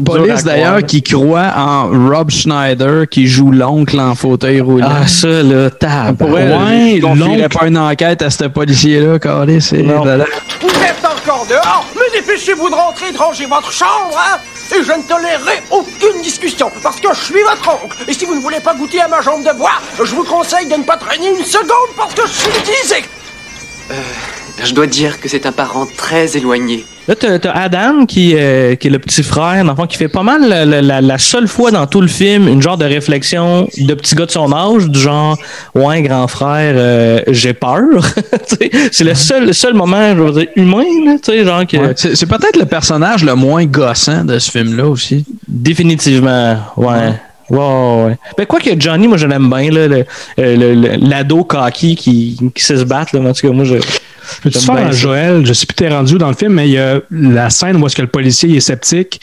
Police d'ailleurs qui croit en Rob Schneider qui joue l'oncle en fauteuil roulant. Ah, ça, là, tab. Ouais, confierais l'oncle- pas une enquête à ce policier-là, Carlis. c'est-. Vous êtes encore dehors Mais dépêchez-vous de rentrer et de ranger votre chambre, hein Et je ne tolérerai aucune discussion, parce que je suis votre oncle. Et si vous ne voulez pas goûter à ma jambe de bois, je vous conseille de ne pas traîner une seconde, parce que je suis utilisé. Je dois dire que c'est un parent très éloigné. Là, t'as t'as Adam qui, euh, qui est le petit frère, dans le fond, qui fait pas mal la, la- la- la seule fois dans tout le film une genre de réflexion de petit gars de son âge, du genre Ouais, grand frère, euh, j'ai peur. [laughs] C'est le seul, le seul moment, je veux dire, humain, là, tu sais, genre que. Ouais, C'est c'est peut-être le personnage le moins gossant de ce film-là aussi. Définitivement, ouais. Ouais, ouais, ouais. Ben, quoi que Johnny, moi, je l'aime bien, là, le- euh, le- le- l'ado cocky qui, qui sait se battre, là. En tout cas, moi, je. Peux-tu faire un ça. Joël? Je sais plus t'es rendu où dans le film, mais il y a la scène où est-ce que le policier est sceptique.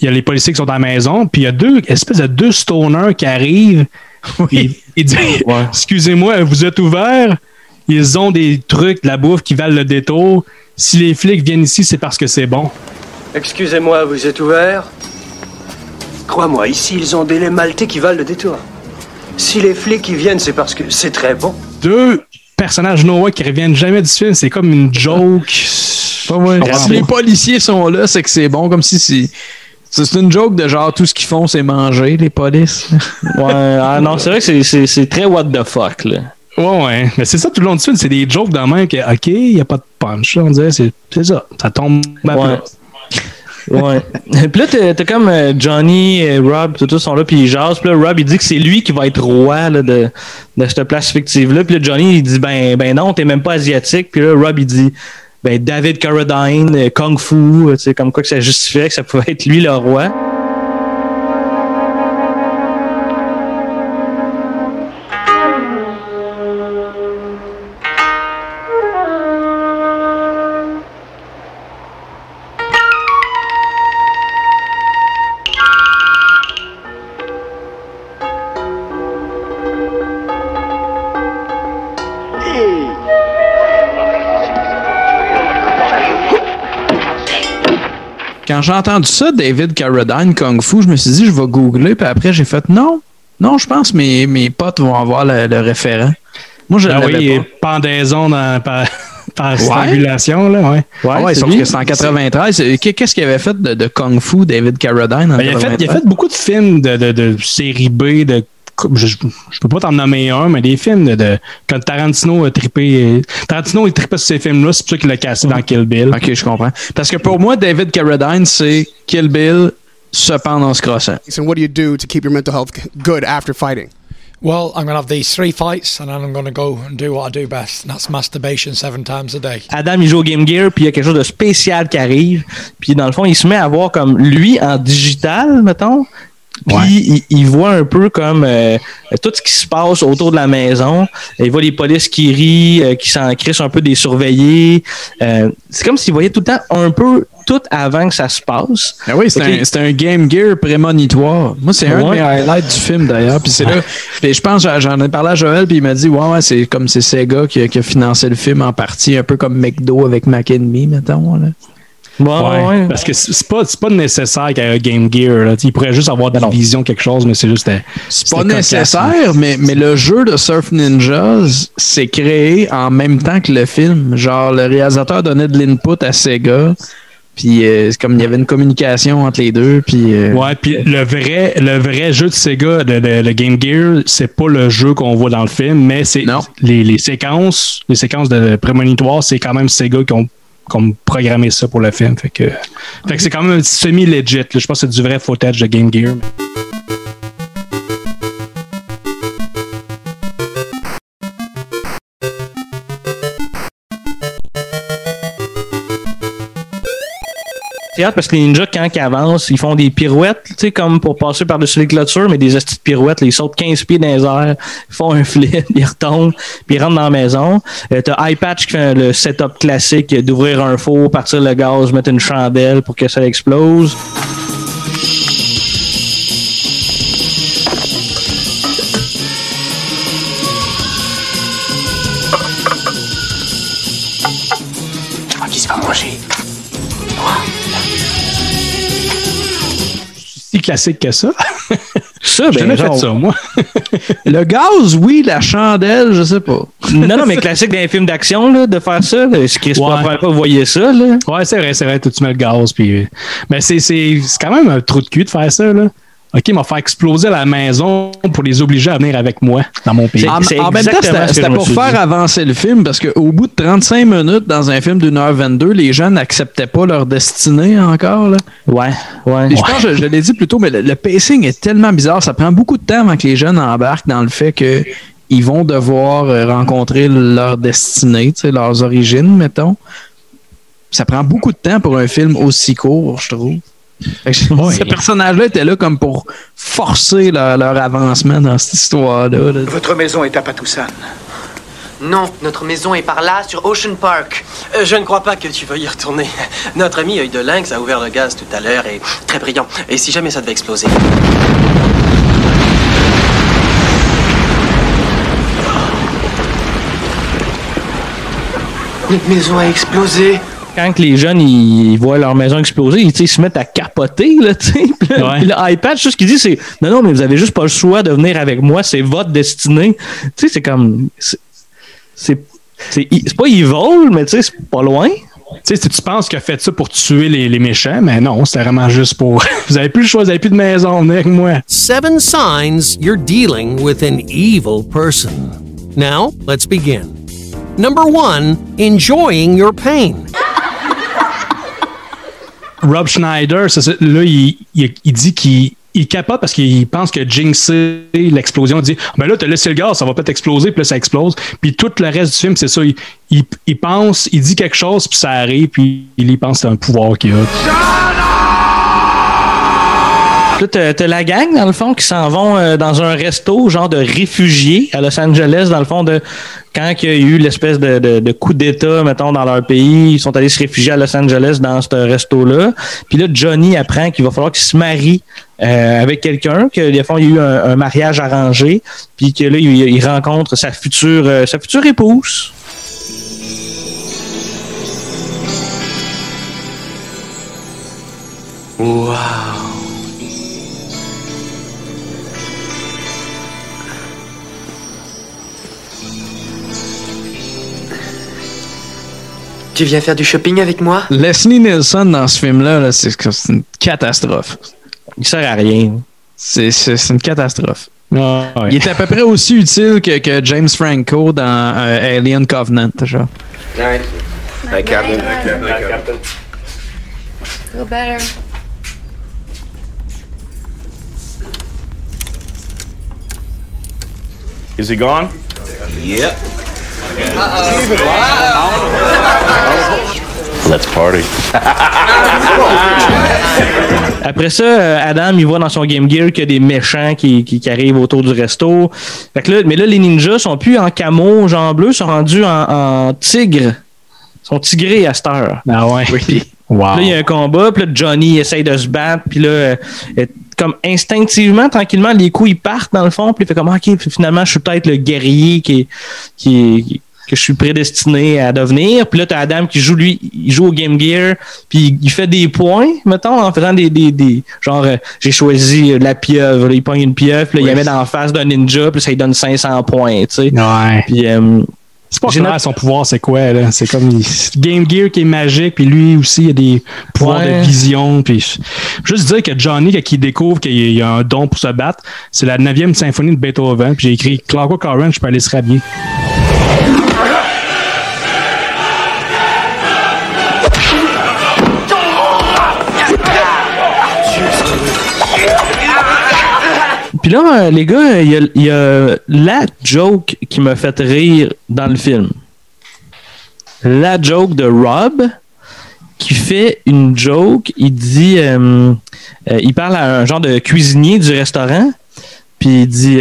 Il y a les policiers qui sont à la maison, puis il y a deux espèces de deux stoners qui arrivent. Il, il dit Excusez-moi, vous êtes ouverts? Ils ont des trucs, de la bouffe qui valent le détour. Si les flics viennent ici, c'est parce que c'est bon. Excusez-moi, vous êtes ouvert Crois-moi, ici, ils ont des laits maltais qui valent le détour. Si les flics y viennent, c'est parce que c'est très bon. Deux personnages Noah qui reviennent jamais du film, c'est comme une joke. Si les policiers sont là, c'est que c'est bon, comme si c'est. C'est une joke de genre tout ce qu'ils font, c'est manger, les polices. [laughs] Ouais, ah non, c'est vrai que c'est- très what the fuck, là. Ouais, ouais. Mais c'est ça tout le long du film, c'est des jokes de même que, OK, il n'y a pas de punch. là, on dirait, c'est c'est ça. Ça tombe à Ouais. plat. Ouais. [laughs] puis là, t'as- t'as comme euh, Johnny et Rob, tout tous sont là, puis ils jasent. Puis là, Rob, il dit que c'est lui qui va être roi là, de, de cette place fictive-là. Puis là, Johnny, il dit ben, ben non, t'es même pas asiatique. Puis là, Rob, il dit ben David Carradine, euh, Kung Fu, euh, tu sais, comme quoi que ça justifiait que ça pouvait être lui le roi. Entendu ça, David Carradine, Kung Fu, je me suis dit, je vais googler, puis après, j'ai fait non. Non, je pense que mes, mes potes vont avoir le, le référent. Moi, je Ah l'avais oui, pas. pendaison dans- par, [laughs] par Ouais. strangulation, là, ouais. Ah ouais, sauf que c'est en 93. Euh, qu'est- Qu'est-ce qu'il avait fait de, de Kung Fu, David Carradine, en Ben, il, a fait, il a 93? fait beaucoup de films de, de, de série B, de je, je peux pas t'en nommer un, mais des films de, de quand Tarantino a trippé. Tarantino il trippait sur ces films-là, c'est pour ça qu'il l'a cassé dans Kill Bill. Ok, je comprends. Parce que pour moi, David Carradine, c'est Kill Bill se pendre en se crossant. And what do you do to keep your mental health good after fighting? Well, I'm going to have these three fights and then I'm going to go and do what I do best, and that's masturbation seven times a day. Adam, il joue au Game Gear, puis il y a quelque chose de spécial qui arrive. Puis dans le fond, il se met à voir comme lui en digital, mettons. Puis il, il voit un peu comme euh, tout ce qui se passe autour de la maison. Il voit les polices qui rient, euh, qui s'en crissent un peu des surveillés. Euh, c'est comme s'il voyait tout le temps un peu tout avant que ça se passe. Ah oui, c'est un, Game Gear prémonitoire. Moi, c'est un de mes highlights du film, d'ailleurs. Puis c'est là. puis je pense, j'en- j'en ai parlé à Joël, puis il m'a dit, ouais, ouais, c'est comme c'est Sega qui a, qui a financé le film en partie, un peu comme McDo avec Mac and Me, mettons. Là. Ouais, Parce que c'est pas, pas nécessaire qu'il y ait un Game Gear. Là. Il pourrait juste avoir de la vision, quelque chose, mais c'est juste. euh, C'est pas nécessaire, mais, mais le jeu de Surf Ninjas s'est créé en même temps que le film. Genre, le réalisateur donnait de l'input à Sega. Puis euh, c'est comme il y avait une communication entre les deux. Puis, euh, Ouais, puis le vrai, le vrai jeu de Sega, le Game Gear, c'est pas le jeu qu'on voit dans le film, mais c'est les, les séquences, les séquences de prémonitoire, c'est quand même Sega qui ont, ont programmé ça pour le film. Fait que, c'est quand même semi-legit. Je pense que c'est du vrai footage de Game Gear. Parce que les ninjas, quand ils avancent, ils font des pirouettes, tu sais, comme pour passer par-dessus les clôtures, mais des petites pirouettes. là, ils sautent 15 pieds dans les airs, ils font un flip, [laughs] ils retombent, puis ils rentrent dans la maison. Euh, T'as iPatch qui fait le setup classique d'ouvrir un four, partir le gaz, mettre une chandelle pour que ça explose. Classique que ça. [laughs] Ça, J'ai jamais fait ça, moi. [laughs] Le gaz, oui, la chandelle, je sais pas. Non, non, mais classique dans les films d'action, là, de faire ça. pas la Ouais. que vous voyez ça, là? Ouais, c'est vrai, c'est vrai. Tu mets le gaz. Puis... Mais c'est, c'est, c'est quand même un trou de cul de faire ça. Là. OK, m'a faire exploser la maison pour les obliger à venir avec moi dans mon pays. En, en même temps, c'était c'était pour faire avancer le film parce qu'au bout de 35 minutes dans un film d'une heure 22, les gens n'acceptaient pas leur destinée encore. Là. Ouais, ouais. Et je pense, je, je l'ai dit plus tôt, mais le, le pacing est tellement bizarre. Ça prend beaucoup de temps avant que les jeunes embarquent dans le fait que ils vont devoir euh, rencontrer leur destinée, leurs origines, mettons. Ça prend beaucoup de temps pour un film aussi court, je trouve. Que Ce personnage-là était là comme pour forcer leur, leur avancement dans cette histoire-là. là. Votre maison est à Patoussan. Non, notre maison est par là, sur Ocean Park. Euh, je ne crois pas que tu veux y retourner. Notre ami œil de lynx a ouvert le gaz tout à l'heure et très brillant. Et si jamais ça devait exploser Notre maison a explosé. Quand que les jeunes ils, ils voient leur maison exploser, ils, ils se mettent à capoter. Là, Ouais. puis l'iPad, tout ce qu'il dit, c'est Non, non, mais vous avez juste pas le choix de venir avec moi, c'est votre destinée. Tu sais, c'est comme. C'est c'est- c'est c'est pas evil, mais tu sais, c'est pas loin. Tu sais, si tu penses qu'il a fait ça pour tuer les, les méchants, mais non, c'était vraiment juste pour. [laughs] vous avez plus le choix, vous avez plus de maison, venez avec moi. Seven signs you're dealing with an evil person. Now, let's begin. Number one, enjoying your pain. Rob Schneider, ça, là, il, il- il dit qu'il il capote parce qu'il pense que jinxé l'explosion. Il dit Ben là, t'as laissé le gaz, ça va peut-être exploser, puis là, ça explose. Puis tout le reste du film, c'est ça. Il, il- il pense, il dit quelque chose, puis ça arrive, puis il y pense que c'est un pouvoir qu'il a. Là, t'as la gang, dans le fond, qui s'en vont euh, dans un resto, genre de réfugiés à Los Angeles, dans le fond, de quand il y a eu l'espèce de, coup d'État, mettons, dans leur pays, ils sont allés se réfugier à Los Angeles dans ce resto-là. Puis là, Johnny apprend qu'il va falloir qu'il se marie euh, avec quelqu'un, que des fois, il y a eu un, mariage arrangé, puis que là, il, rencontre sa future, euh, sa future épouse. Waouh. Tu viens faire du shopping avec moi? Leslie Nielsen dans ce film-là, là, c'est une catastrophe. Il sert à rien. C'est une catastrophe. Ah, ouais. Il est à peu près aussi utile que, que James Franco dans euh, Alien Covenant. Genre. Captain. Feel better. Is he gone? Yep. Let's party. [laughs] Après ça, euh, Adam, il voit dans son Game Gear qu'il y a des méchants qui, qui, qui arrivent autour du resto. Fait que là, mais là, les ninjas sont plus en camo, genre bleu, sont rendus en, en tigre. Ils sont tigrés à cette heure. Ah ouais. Là, il y a un combat, puis là, Johnny essaye de se battre, puis là, euh, comme instinctivement, tranquillement, les coups, ils partent dans le fond, puis il fait comme, OK, puis finalement, je suis peut-être le guerrier qui, qui, que je suis prédestiné à devenir. Puis là, t'as Adam qui joue, lui, il joue au Game Gear, puis il fait des points, mettons, en faisant des, des, des genre, euh, j'ai choisi la pieuvre, là, il pogne une pieuvre, puis là, il la met dans la face d'un ninja, puis ça lui donne 500 points, tu sais. Ouais. Puis, euh, C'est pas clair son pouvoir, c'est quoi, là? C'est comme il- Game Gear qui est magique, puis lui aussi, il a des pouvoirs Ouais. de vision. Puis juste dire que Johnny, quand il découvre qu'il y a un don pour se battre, c'est la 9e symphonie de Beethoven. Puis j'ai écrit Clockwork Orange, je peux aller se rhabiller. Puis là, euh, les gars, il y, a, la joke qui m'a fait rire dans le film. La joke de Rob qui fait une joke. Il dit, euh, euh, il parle à un genre de cuisinier du restaurant, puis il dit,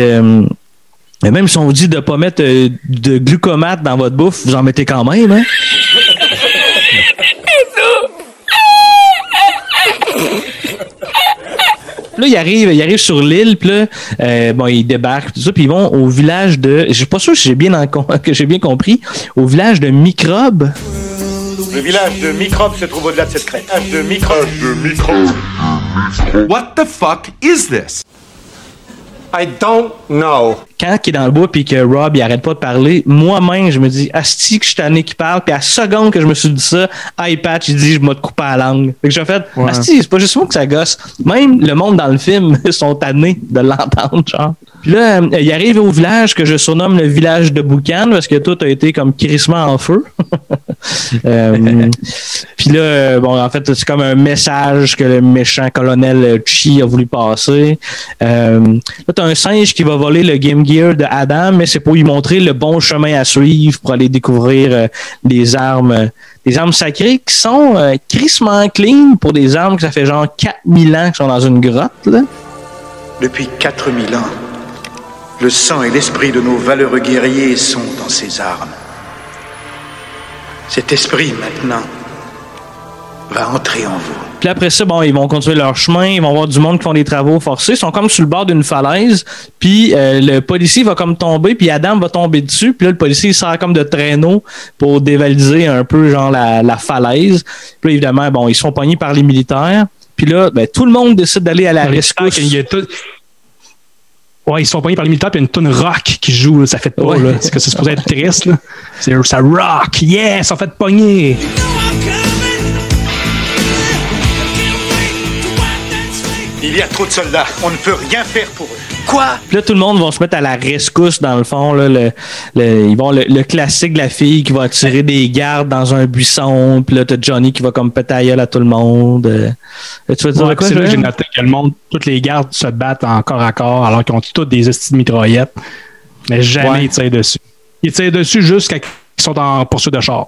même si on vous dit de pas mettre de glucomate dans votre bouffe, vous en mettez quand même, hein? Là, il arrive, il arrive sur l'île, puis là, euh, bon, il débarque, tout ça, puis ils vont au village de. Je suis pas sûr si j'ai bien en- [laughs] que j'ai bien compris. Au village de Microbe. Le village de Microbe se trouve au-delà de cette crête. Village de Microbe. De Microbe. What the fuck is this? I don't know. Quand il est dans le bois puis que Rob il arrête pas de parler, moi-même je me dis asti que je suis tanné qui parle puis à la seconde que je me suis dit ça, iPatch il dit je vais te couper la langue. Fait que j'ai fait Ouais. asti c'est pas juste moi que ça gosse. Même le monde dans le film [laughs] sont tannés de l'entendre genre. Puis là, euh, il arrive au village que je surnomme le village de Boucan parce que tout a été comme crissement en feu. [laughs] Euh, puis là, euh, bon, en fait, c'est comme un message que le méchant colonel Chi a voulu passer. Euh, là, t'as un singe qui va voler le Game Gear de Adam, mais c'est pour lui montrer le bon chemin à suivre pour aller découvrir euh, des armes, euh, des armes sacrées qui sont euh, crissement clean pour des armes que ça fait genre 4000 ans qu'ils sont dans une grotte. Depuis 4000 ans, le sang et l'esprit de nos valeureux guerriers sont dans ces armes. Cet esprit, maintenant, va entrer en vous. Puis après ça, bon, ils vont continuer leur chemin, ils vont voir du monde qui font des travaux forcés, ils sont comme sur le bord d'une falaise, puis euh, le policier va comme tomber, puis Adam va tomber dessus, puis là, le policier il sert comme de traîneau pour dévaliser un peu, genre, la, la falaise. Puis là, évidemment, bon, ils sont pognés par les militaires, puis là, ben, tout le monde décide d'aller à la rescousse. Il y a tout- Ouais, ils sont pognés par les militaires, puis il y a une tonne rock qui joue, là, ça fait pas, Ouais. là. C'est que c'est supposé être triste, là. C'est, ça rock, yes, on fait pogner. Il y a trop de soldats. On ne peut rien faire pour eux. Quoi? Puis là, tout le monde va se mettre à la rescousse, dans le fond. Là, le, le- ils vont le, le classique de la fille qui va tirer des gardes dans un buisson. Puis là, t'as Johnny qui va comme péter gueule à tout le monde. Euh, tu veux dire Ouais, quoi, c'est là que j'ai noté que le monde, toutes les gardes se battent en corps à corps alors qu'ils ont toutes des estis de mitraillettes. Mais jamais Ouais. ils tirent dessus. Ils tirent dessus juste quand ils sont en poursuite de char.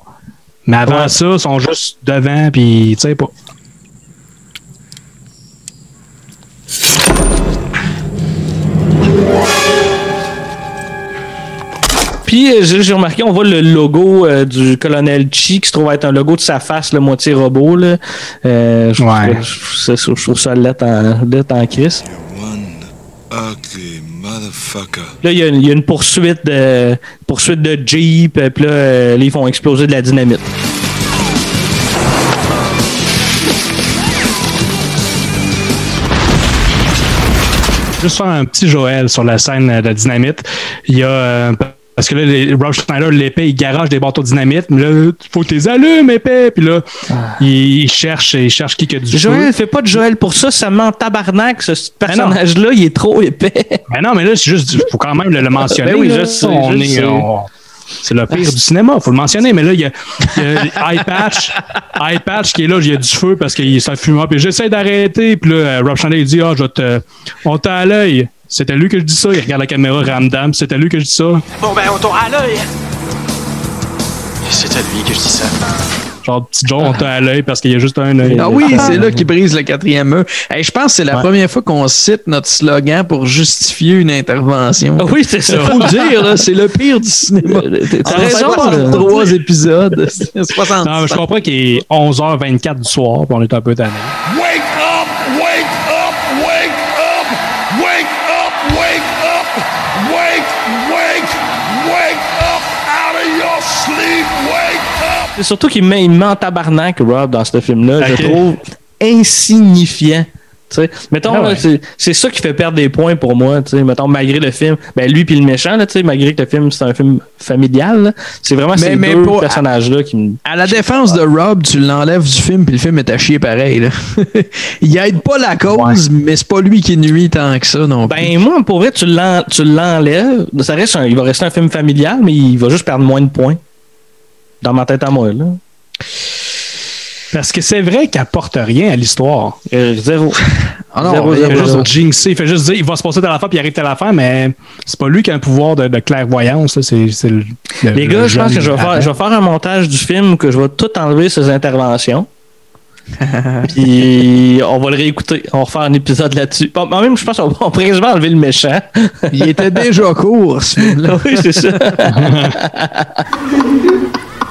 Mais avant Ouais. ça, ils sont juste devant puis ils tirent pas. Puis euh, j'ai remarqué, on voit le logo euh, du colonel Chi qui se trouve être un logo de sa face, le moitié robot. Là. Euh, je, Ouais. je, je- je- je trouve ça lettre en, lettre en crise. Ugly motherfucker. Là, il y, a une- il y a une poursuite de, poursuite de Jeep, puis là, euh, là, ils font exploser de la dynamite. Juste faire un petit Joël sur la scène de dynamite. Il y a. euh, parce que là, les, Rob Schneider, l'épée, il garage des bateaux dynamite, mais là, il faut que les allumes, épée. Puis là, il, il cherche, il cherche qui a du feu. Joël, fais pas de Joël pour ça, ça ment tabarnak, ce personnage-là, il est trop épais. Mais non, mais là, c'est juste, faut quand même le, le mentionner. Ben oui, là. je On je est- on- c'est le pire du cinéma, faut le mentionner. Mais là, il y a, il y a iPatch, iPatch qui est là, il y a du feu parce qu'il s'en fume. Puis j'essaie d'arrêter. Puis là, Rob Schneider, il dit Ah, je vais te. On t'a à l'œil. C'était lui que je dis ça. Il regarde la caméra, Ramdam. C'était lui que je dis ça. Bon, ben, on t'aura à l'œil. C'est à lui que je dis ça. Genre, petit Joe, on t'a à l'œil parce qu'il y a juste un œil. Ah oui, c'est là qu'il brise le quatrième mœur. Hey, je pense que c'est la première fois qu'on cite notre slogan pour justifier une intervention. Ah oui, c'est ça. [laughs] Faut le dire, là, c'est le pire du cinéma. t'as raison. Trois épisodes. [laughs] 60. Non, mais je comprends qu'il est 11h24 du soir, puis on est un peu tanné. Surtout qu'il met, il en tabarnak, Rob, dans ce film-là. Je trouve insignifiant. Mettons, Ah ouais. c'est- ça qui fait perdre des points pour moi. Mettons, malgré le film, ben lui puis le méchant, là, malgré que le film c'est un film familial, c'est vraiment Mais- ces mais deux personnages-là qui me. À la défense de Rob, tu l'enlèves du film puis le film est à chier pareil. Là. [laughs] il aide pas la cause, mais c'est pas lui qui nuit tant que ça non plus. Ben moi, pour vrai, tu l'enlèves. Ça reste un- il va rester un film familial, mais il va juste perdre moins de points. Dans ma tête à moi, là. Parce que c'est vrai qu'il apporte rien à l'histoire. Euh, zéro. Ah non, Zéro, il zéro, fait juste zéro. jinxer, il fait juste dire il va se passer à la fin puis il arrive à la fin, mais c'est pas lui qui a un pouvoir de, de clairvoyance. là, C'est, c'est le- le- Les le gars, je pense que je vais, faire, avant. je vais faire un montage du film où que je vais tout enlever ces interventions. [laughs] Puis on va le réécouter. On va refaire un épisode là-dessus. Bon, même, je pense qu'on quasiment enlever le méchant. Il était déjà court, ce film-là. [laughs] oui, c'est ça. [laughs]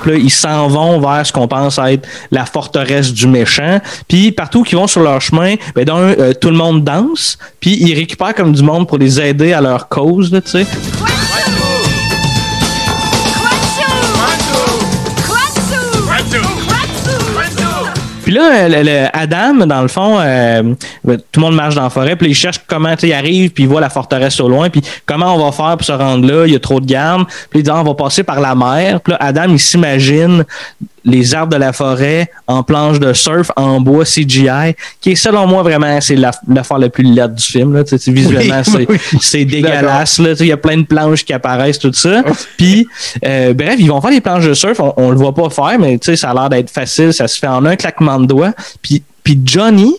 Là, ils s'en vont vers ce qu'on pense être la forteresse du méchant. Puis partout qu'ils vont sur leur chemin, ben d'un, euh, tout le monde danse. Puis ils récupèrent comme du monde pour les aider à leur cause, là, tu sais. Puis là, le- Adam, dans le fond, euh, ben, tout le monde marche dans la forêt, puis il cherche comment, il arrive, puis il voit la forteresse au loin, puis comment on va faire pour se rendre là, il y a trop de gardes, puis il dit, Ah, on va passer par la mer. Puis là, Adam, il s'imagine les arbres de la forêt en planche de surf en bois CGI, qui est selon moi vraiment c'est la- l'affaire la plus laide du film. Là, visuellement, Oui, c'est oui. dégueulasse. là, tu sais, Il y a plein de planches qui apparaissent, tout ça. Puis, euh, bref, ils vont faire des planches de surf. On, on le voit pas faire, mais tu sais, ça a l'air d'être facile. Ça se fait en un claquement de doigts. Puis, puis Johnny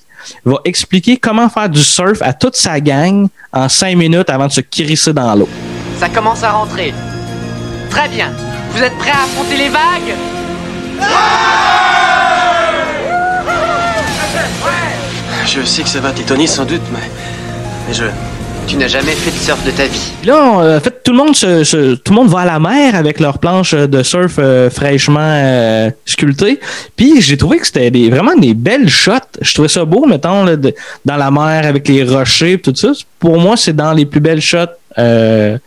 va expliquer comment faire du surf à toute sa gang en cinq minutes avant de se crisser dans l'eau. Ça commence à rentrer. Très bien. Vous êtes prêts à affronter les vagues? Je sais que ça va t'étonner sans doute, mais. Mais je. Tu n'as jamais fait de surf de ta vie. Puis Là, on- euh, en fait, tout le monde se, se- tout le monde va à la mer avec leurs planches de surf euh, fraîchement euh, sculptées. Puis j'ai trouvé que c'était des, vraiment des belles shots. Je trouvais ça beau, mettons, là, de- dans la mer avec les rochers, tout ça. Pour moi, c'est dans les plus belles shots euh,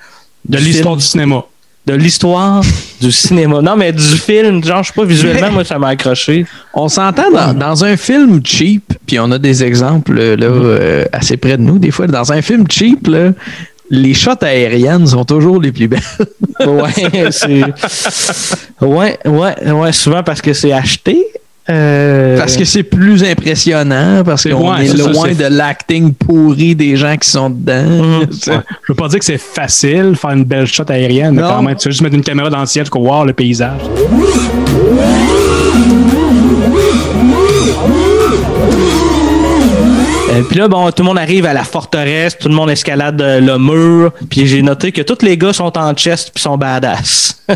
De l'histoire du cinéma. De l'histoire [laughs] du cinéma. Non, mais du film, genre, je sais pas, visuellement, moi, ça m'a accroché. On s'entend dans, dans un film cheap, puis on a des exemples là, euh, assez près de nous, des fois. Dans un film cheap, là, les shots aériennes sont toujours les plus belles. Ouais, c'est. [laughs] Ouais, ouais, ouais, souvent parce que c'est acheté. Euh, Parce que c'est plus impressionnant, parce qu'on ouais, est ça, ça, loin de l'acting pourri des gens qui sont dedans. [laughs] Ouais. Je veux pas dire que c'est facile faire une belle shot aérienne, mais Non. quand même, tu vas juste mettre une caméra dans le ciel pour voir le paysage. Euh, puis là, bon, tout le monde arrive à la forteresse, tout le monde escalade euh, le mur, puis j'ai noté que tous les gars sont en chest puis sont badass. [laughs]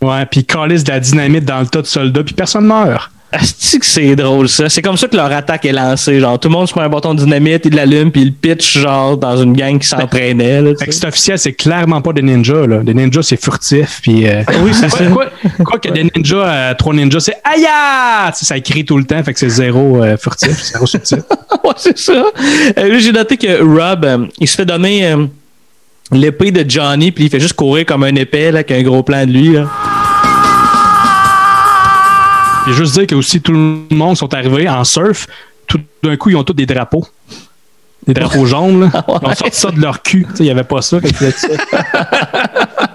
Ouais, puis ils calissent de la dynamite dans le tas de soldats, puis personne meurt. Asti que c'est drôle ça. C'est comme ça que leur attaque est lancée. Genre, tout le monde se prend un bâton de dynamite, il l'allume, puis il pitch genre dans une gang qui s'entraînait. là, tu Fait que c'est officiel, c'est clairement pas des ninjas. Là. Des ninjas, c'est furtif. Puis, euh, Oui, c'est quoi, ça. Quoi, quoi que des ninjas, euh, trois ninjas, c'est sais, Ça crie tout le temps, fait que c'est zéro euh, furtif, zéro subtil. [laughs] ouais, c'est ça. Euh, j'ai noté que Rob, il se fait donner l'épée de Johnny, puis il fait juste courir comme un épée là, avec un gros plan de lui. là. Puis juste dire que aussi tout le monde sont arrivés en surf, tout d'un coup, ils ont tous des drapeaux. Des drapeaux jaunes, là. [laughs] Ils ont sorti ça de leur cul. Tu sais, Il n'y avait pas ça quand ils faisaient ça. [laughs]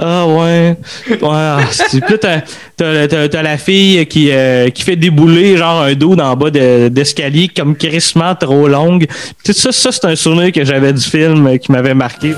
Ah ouais. ouais ah, c'est- puis là, t'as, t'as- t'as- t'as la fille qui, euh, qui fait débouler genre un dos dans le bas de- d'escalier comme crissement trop longue. Tout ça, ça c'est un souvenir que j'avais du film qui m'avait marqué.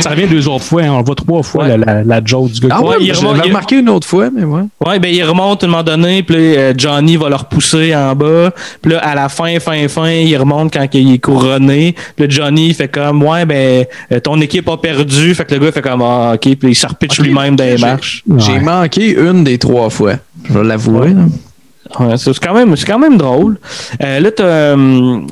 Ça revient deux autres fois, hein. on le voit trois fois, la, la, la joke du gars. Ah ouais, il je remonte- l'avais il- remarqué une autre fois, mais ouais. Ouais, ben il remonte à un moment donné, puis euh, Johnny va le repousser en bas. Puis là, à la fin, fin, fin, il remonte quand il est couronné. Puis là, Johnny fait comme, ouais, ben euh, ton équipe a perdu. Fait que le gars fait comme, ah, ok, puis il se repitche lui-même dans les marches. J'ai manqué une des trois fois. Je vais l'avouer. Là. Ouais, c'est quand même, c'est quand même drôle. Euh, là, t'as, hum,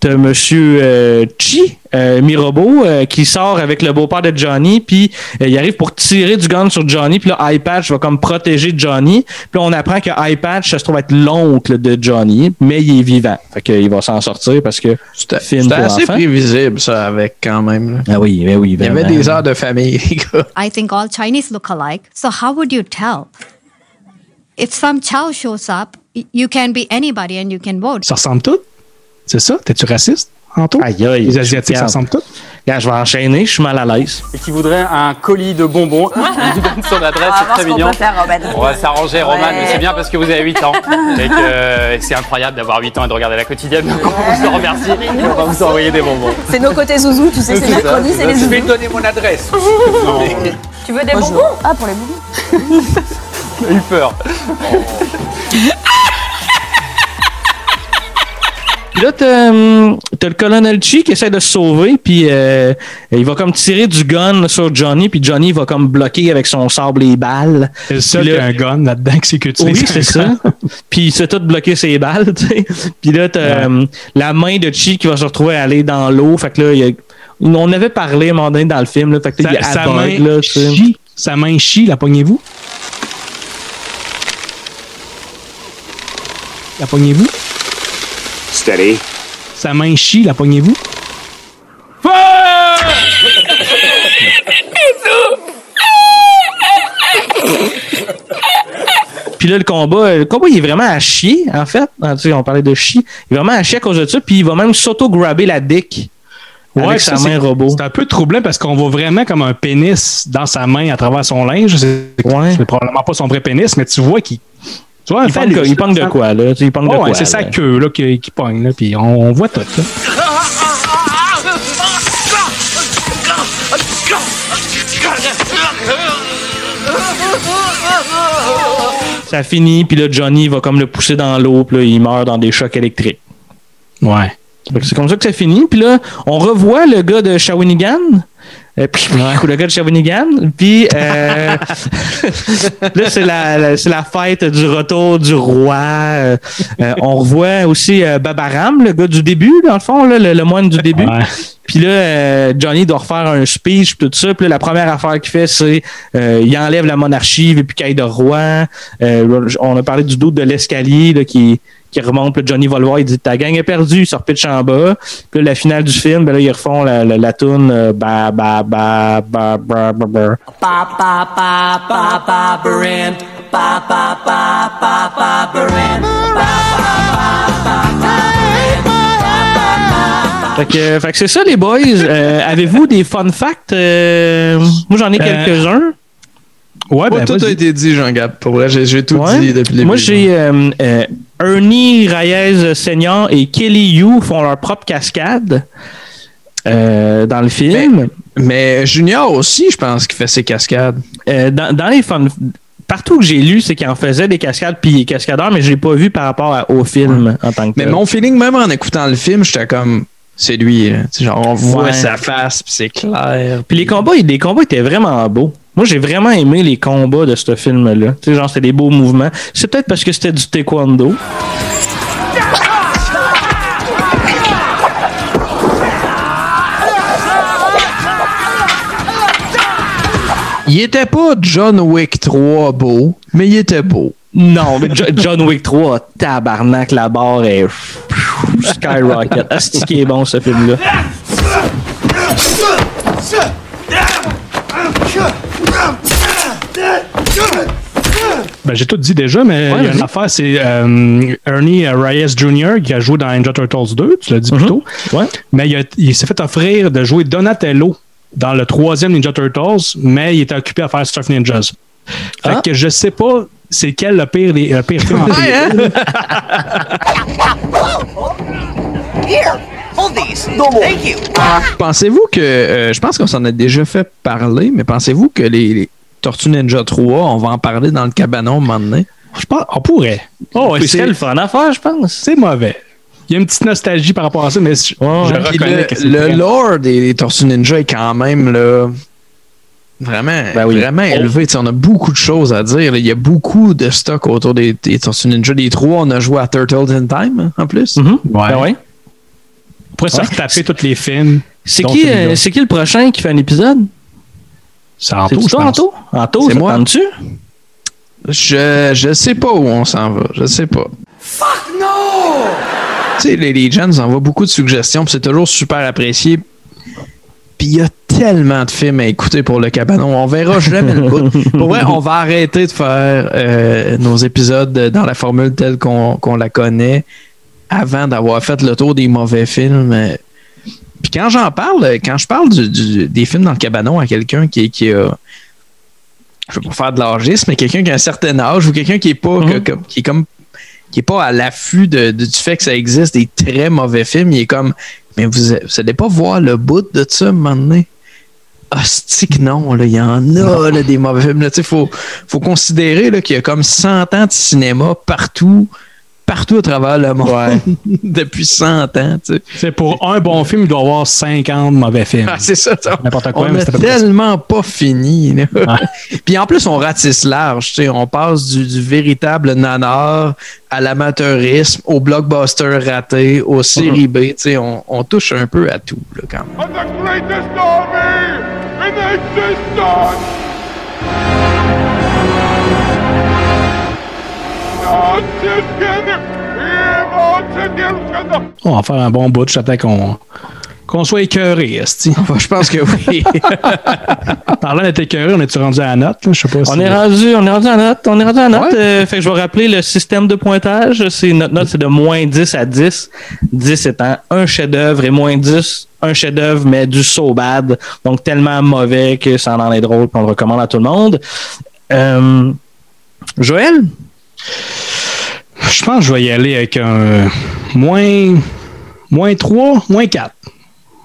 t'as Monsieur euh, Chi euh, Mirobo euh, qui sort avec le beau-père de Johnny, puis euh, il arrive pour tirer du gun sur Johnny, puis là, Eye Patch va comme protéger Johnny. Puis là, on apprend que Eye Patch, ça se trouve être l'oncle de Johnny, mais il est vivant. Fait qu'il va s'en sortir parce que C'était film c'était assez prévisible, ça, avec quand même. là. Ah oui, mais oui, Il y avait des heures de famille, [laughs] les gars. I think all Chinese look alike. So how would you tell? If some Chow shows up, you can be anybody and you can vote. Ça ressemble tout? C'est ça? T'es-tu raciste, Anto? Aïe, aïe. Les Asiatiques, ça ressemble tout? Regarde, je vais enchaîner, je suis mal à l'aise. et qui voudrait un colis de bonbons. [laughs] Il nous donne son adresse, va c'est très mignon. On va s'arranger, Roman, Ouais. mais c'est bien parce que vous avez 8 ans et que euh, c'est incroyable d'avoir 8 ans et de regarder la quotidienne. Donc on vous en remercie et on va vous envoyer des bonbons. C'est nos côtés zouzou, tu sais, c'est ça, mercredi, c'est les Je vais zouzous. donner mon adresse. [laughs] Tu veux des je- bonbons? Ah, pour les bonbons. [laughs] J'ai eu peur. Puis là, t'as, t'as le colonel Chi qui essaie de se sauver, puis euh, il va comme tirer du gun sur Johnny, puis Johnny va comme bloquer avec son sable les balles. C'est le seul qui a un gun là-dedans qui s'est Oui, c'est ça. [laughs] Puis il s'est tout bloqué ses balles, [laughs] tu sais. Puis là, t'as la main de Chi qui va se retrouver à aller dans l'eau. Fait que là, il y a- on avait parlé à un moment donné dans le film, là. Fait que là, il Sa, est sa aveugle, main là, tu sais. Sa main chie, la pognez-vous? La pognez-vous? Steady. Sa main chie, la pognez-vous? Puis là, le combat, le combat, il est vraiment à chier, en fait. Ah, tu sais, on parlait de chier. Il est vraiment à chier à cause de ça. Puis il va même s'auto-grabber la dick. avec sa c'est- main robot. C'est un peu troublant parce qu'on voit vraiment comme un pénis dans sa main à travers son linge. C'est c'est probablement pas son vrai pénis, mais tu vois qu'il. Tu vois, Il pogne de- quoi, là? Tu sais, il pogne de Ouais, quoi, C'est sa queue là, qui, qui pogne, là, puis on, on voit tout. Là. Ça finit, puis là, Johnny va comme le pousser dans l'eau, puis là, il meurt dans des chocs électriques. Ouais. C'est comme ça que ça finit. Puis là, on revoit le gars de Shawinigan. Euh, puis, le gars de Shawinigan. Puis euh, [laughs] là, c'est la, la- c'est la fête du retour du roi. Euh, on revoit aussi Babaram, le gars du début, dans le fond, là, le, le moine du début. Puis là, Johnny doit refaire un speech, puis tout ça. Puis là, la première affaire qu'il fait, c'est il enlève la monarchie, veut plus qu'il de roi. On a parlé du doute de l'escalier qui, qui remonte. Puis Johnny va le voir, il dit Ta gang est perdue, il se repitche en bas. Puis là, la finale du film, ben là, ils refont la, la, la toune euh, ba, ba, ba, ba, ba, ba, ba. Ba ba ba ba ba Baran. Ba ba ba ba ba Baran. Fait que, euh, fait que c'est ça, les boys. Euh, [laughs] Avez-vous des fun facts Euh, Moi, j'en ai Euh, quelques-uns. Ouais, Pas ben, tout a été dit, Jean-Gab. Pour vrai, j'ai j'ai tout Ouais. dit depuis le Moi, j'ai euh, euh, Ernie Reyes Senior et Kelly Yu font leur propre cascade euh, dans le film. Mais Junior aussi, je pense qu'il fait ses cascades. Euh, dans, dans les fun, partout que j'ai lu, c'est qu'il en faisait des cascades puis il est cascadeur, mais je l'ai pas vu par rapport à- au film en tant que Mais tel. mon feeling, même en écoutant le film, j'étais comme, c'est lui. sais, Genre, on voit Ouais. sa face, puis c'est clair. Puis les combats, les combats étaient vraiment beaux. Moi, j'ai vraiment aimé les combats de ce film-là. Tu sais, genre, c'était des beaux mouvements. C'est peut-être parce que c'était du taekwondo. Il était pas John Wick 3 beau, mais il était beau. Non, mais Jo- John Wick 3, tabarnak, la barre est skyrocket. Asti qui est bon, ce film-là. Ben, j'ai tout dit déjà, mais Ouais, il y a une affaire, c'est euh, Ernie Reyes Jr. qui a joué dans Ninja Turtles 2, tu l'as dit plus tôt. Ouais. Mais il, s'est fait offrir de jouer Donatello dans le troisième Ninja Turtles, mais il était occupé à faire Surf Ninjas. Fait Ah. que je sais pas c'est quel le pire, des- le pire film en [laughs] hein? [laughs] Here, hold these. Thank you. Pensez-vous que, euh, je pense qu'on s'en a déjà fait parler, mais pensez-vous que les, les Tortues Ninja 3, on va en parler dans le cabanon un moment donné? Je pense, on pourrait. Oh, c'est le fun à faire, je pense. c'est mauvais. Il y a une petite nostalgie par rapport à ça, mais je, reconnais le, que c'est le vrai. lore des Tortues Ninja est quand même là, vraiment, Ben oui. vraiment élevé. Tu sais, on a beaucoup de choses à dire. Il y a beaucoup de stock autour des, des Tortues Ninja. Les trois, on a joué à Turtles in Time hein, en plus. Mhm. Ouais. Ben ouais. On pourrait se Ouais. retaper tous les films. C'est qui, euh, c'est qui le prochain qui fait un épisode? C'est Anto, je pense? Anto? Anto, C'est moi? Je, je sais pas où on s'en va. Je sais pas. Fuck no! Tu sais, les, les gens nous envoient beaucoup de suggestions, puis c'est toujours super apprécié. Puis il y a tellement de films à écouter pour le cabanon. On verra jamais le bout. [laughs] Pour vrai, on va arrêter de faire euh, nos épisodes dans la formule telle qu'on qu'on la connaît avant d'avoir fait le tour des mauvais films. Quand j'en parle, quand je parle du- du- des films dans le cabanon à quelqu'un qui, qui a. Je veux pas faire de l'âgisme, mais quelqu'un qui a un certain âge ou quelqu'un qui est pas que- comme- qui est comme qui est pas à l'affût de- de- du fait que ça existe des très mauvais films, il est comme mais vous, vous allez pas voir le bout de ça un moment donné? Hostie que non, il y en a là, des mauvais films. Il faut, faut considérer qu'il y a comme 100 ans de cinéma partout, partout à travers le monde [laughs] depuis 100 ans. tu sais. C'est pour un bon film, il doit y avoir 50 mauvais films. Ah, c'est ça. ça. N'importe quoi, on mais a tellement pas fini. [laughs] Puis en plus, on ratisse large. tu sais, On passe du, du véritable nanar à l'amateurisme, au blockbuster raté, aux séries B. tu sais, On, on touche un peu à tout là, quand même. On va faire un bon bout, j'attends qu'on qu'on soit écœuré, esti. [laughs] Je pense que oui. [laughs] Parlant d'être écœuré, on est-tu rendu à la note? Je sais pas si... On est rendu, on est rendu à note. On est rendu à note. Euh, fait que je vais rappeler le système de pointage. C'est notre note, c'est de moins 10 à 10. 10 étant un chef-d'œuvre et moins 10, un chef-d'œuvre, mais du so bad. Donc tellement mauvais que ça en est drôle qu'on le recommande à tout le monde. Euh, Joël? Je pense que je vais y aller avec un moins, moins 3, moins 4.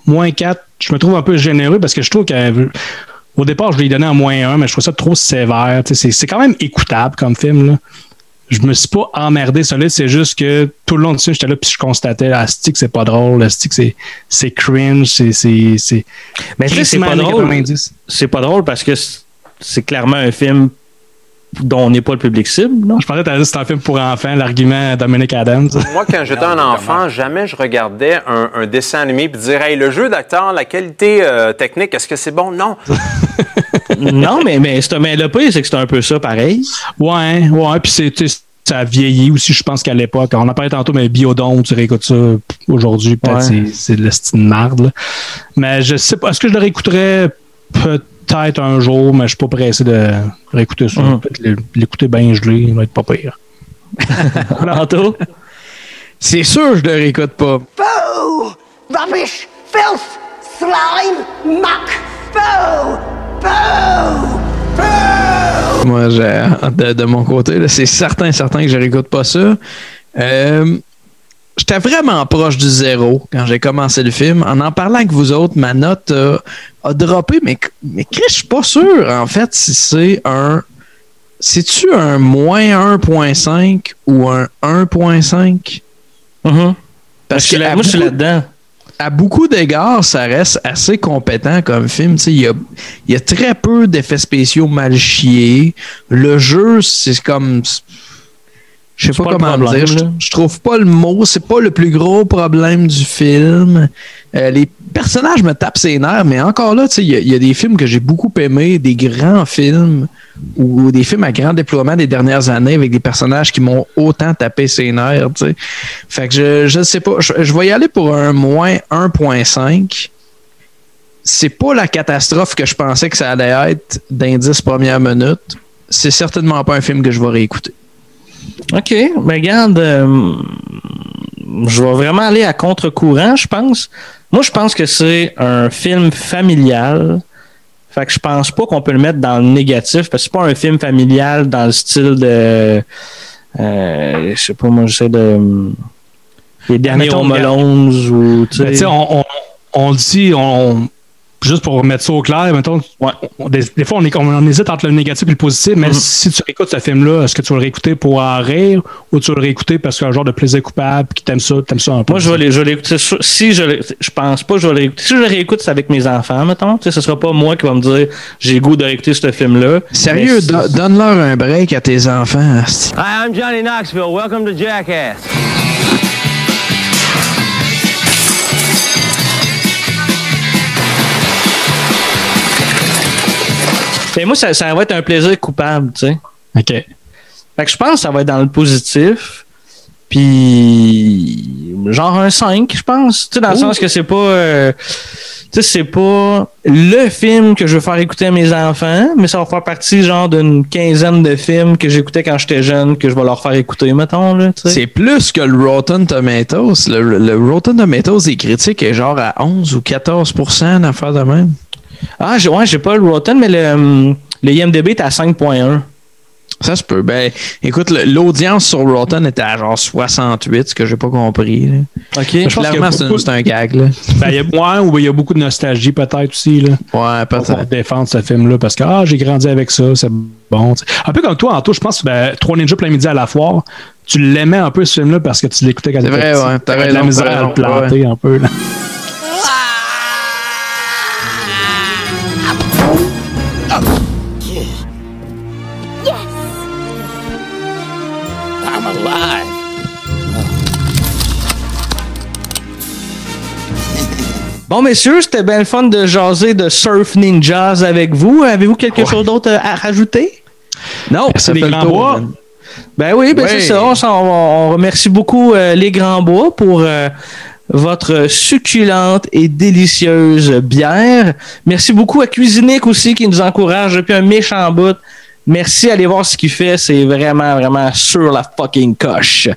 Moins 4. Je me trouve un peu généreux parce que je trouve qu'au départ, je lui ai donné un moins 1, mais je trouve ça trop sévère. C'est c'est quand même écoutable comme film. Là. Je me suis pas emmerdé sur c'est juste que tout le long de ça, j'étais là puis je constatais, ah, stick, c'est pas drôle, la stick, c'est c'est cringe, c'est. c'est- c'est Mais c'est pas drôle. 90. C'est pas drôle parce que c'est clairement un film dont on n'est pas le public cible, non? Je pensais que t'allais dire que c'est un film pour enfants, l'argument Dominic Adams. [laughs] Moi, quand j'étais un enfant, jamais je regardais un, un dessin animé et dire Hey, le jeu d'acteur, la qualité euh, technique, est-ce que c'est bon? Non. [laughs] non, mais, mais, c'est- mais le pire, c'est que c'est un peu ça pareil. Ouais, ouais, puis c'est. Ça a vieilli aussi, je pense qu'à l'époque. On en parlait tantôt, mais Biodome, tu réécoutes ça aujourd'hui, peut-être Ouais. c'est- c'est de la style marde. là. Mais je sais pas. Est-ce que je le réécouterais peut-être un jour, mais je suis pas pressé de réécouter ça. Mhm. Peut-être l'é- l'écouter bien gelé, il va être pas pire. [laughs] Anto? C'est sûr, je le réécoute pas. Boo! Rubbish! Filth! Slime! Muck! Moi, j'ai, de, de mon côté, c'est certain, certain que je réécoute pas ça. Euh, J'étais vraiment proche du zéro quand j'ai commencé le film. En en parlant avec vous autres, ma note euh, a droppé, mais, mais Chris, je suis pas sûr, en fait, si c'est un. C'est-tu un moins 1.5 ou un 1.5? Parce que à moi, je suis là-dedans. à beaucoup d'égards, ça reste assez compétent comme film. Il y a, il y a très peu d'effets spéciaux mal chiés. Le jeu, c'est comme. Je sais C'est pas, comment le problème, dire. Je, là. je trouve pas le mot. C'est pas le plus gros problème du film. Euh, les personnages me tapent ses nerfs, mais encore là, sais, il y, a- il y a des films que j'ai beaucoup aimés, des grands films ou des films à grand déploiement des dernières années avec des personnages qui m'ont autant tapé ses nerfs. sais. Fait que je, je sais pas. Je, je vais y aller pour un moins 1.5. C'est pas la catastrophe que je pensais que ça allait être d'indice première minute. C'est certainement pas un film que je vais réécouter. OK. Mais regarde, euh, je vais vraiment aller à contre-courant, je pense. Moi, je pense que c'est un film familial. Fait que je pense pas qu'on peut le mettre dans le négatif, parce que c'est pas un film familial dans le style de. Euh, je sais pas, moi, j'essaie de. Les derniers Home ou. tu sais. Ben, tu sais, on, on, on dit, on, juste pour mettre ça au clair, mettons, on- des, des fois, on, est, on, on hésite entre le négatif et le positif, mais si tu réécoutes ce film-là, est-ce que tu vas le réécouter pour en rire ou tu vas le réécouter parce qu'il y a un genre de plaisir coupable qui t'aime ça, t'aimes ça un peu? Moi, je vais les- je vais l'écouter. Si je, le- je pense pas je vais le réécouter. Si je le réécoute, c'est avec mes enfants, mettons. Tu sais, ce sera pas moi qui va me dire j'ai le goût de réécouter ce film-là. Sérieux, do- donne-leur un break à tes enfants. Hi, I'm Johnny Knoxville. Welcome to Jackass. Mais moi, ça, ça va être un plaisir coupable, tu sais. OK. Fait que je pense que ça va être dans le positif. Puis, genre un 5, je pense. Tu sais, dans le sens que c'est pas. euh, tu sais, c'est pas le film que je veux faire écouter à mes enfants, mais ça va faire partie, genre, d'une quinzaine de films que j'écoutais quand j'étais jeune, que je vais leur faire écouter, mettons, là, tu sais. C'est plus que le Rotten Tomatoes. Le, le Rotten Tomatoes, les critiques est genre à 11 ou 14% d'affaires de même. Ah, j'ai- ouais, j'ai pas le Rotten, mais le, hum, le IMDB est à 5.1. Ça se peut. Ben, écoute, le- l'audience sur Rotten était à genre 68, ce que j'ai pas compris. là. OK. Je pense qu'il y a Clairement, c'est un, beaucoup- c'est un gag. Là. Ben, il y a, ouais, ou il y a beaucoup de nostalgie peut-être aussi. Là, ouais, pour peut-être. défendre ce film-là parce que ah, j'ai grandi avec ça, c'est bon. tu sais. Un peu comme toi, Anto, je pense que ben, Trois Ninjas plein midi à la foire, tu l'aimais un peu ce film-là parce que tu l'écoutais quand C'est tu étais vrai, ouais, t'as T'avais de la raison, misère t'as à le raison, planter un peu. Là. Bon, messieurs, c'était bien le fun de jaser de Surf Ninjas avec vous. Avez-vous quelque chose d'autre à rajouter? Non, Merci les grands bois. Ben oui, ben Ouais. c'est ça. On, s'en- on- on remercie beaucoup euh, les Grands Bois pour euh, votre succulente et délicieuse bière. Merci beaucoup à Cuisinic aussi qui nous encourage depuis un méchant bout. Merci, allez voir ce qu'il fait, c'est vraiment, vraiment sur la fucking coche.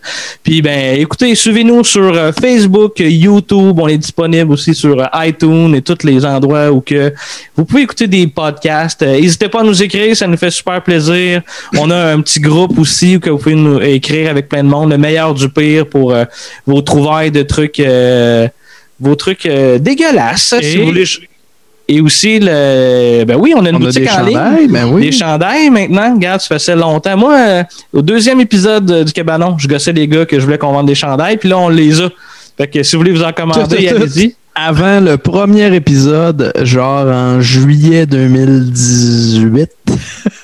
Puis ben, écoutez, suivez-nous sur euh, Facebook, YouTube, on est disponible aussi sur euh, iTunes et tous les endroits où que vous pouvez écouter des podcasts. Euh, N'hésitez pas à nous écrire, ça nous fait super plaisir. On a un petit groupe aussi où que vous pouvez nous écrire avec plein de monde, le meilleur du pire pour vos trouvailles de trucs, euh, vos trucs dégueulasses. Si vous voulez. Et aussi, le, ben oui, on a une On a boutique des en chandails, ligne. ben oui. Des chandails maintenant. Regarde, ça faisait longtemps. Moi, euh, au deuxième épisode euh, du Cabanon, je gossais les gars que je voulais qu'on vende des chandails. Puis là, on les a. Fait que si vous voulez vous en commander, [laughs] allez-y. Avant le premier épisode, genre en juillet 2018.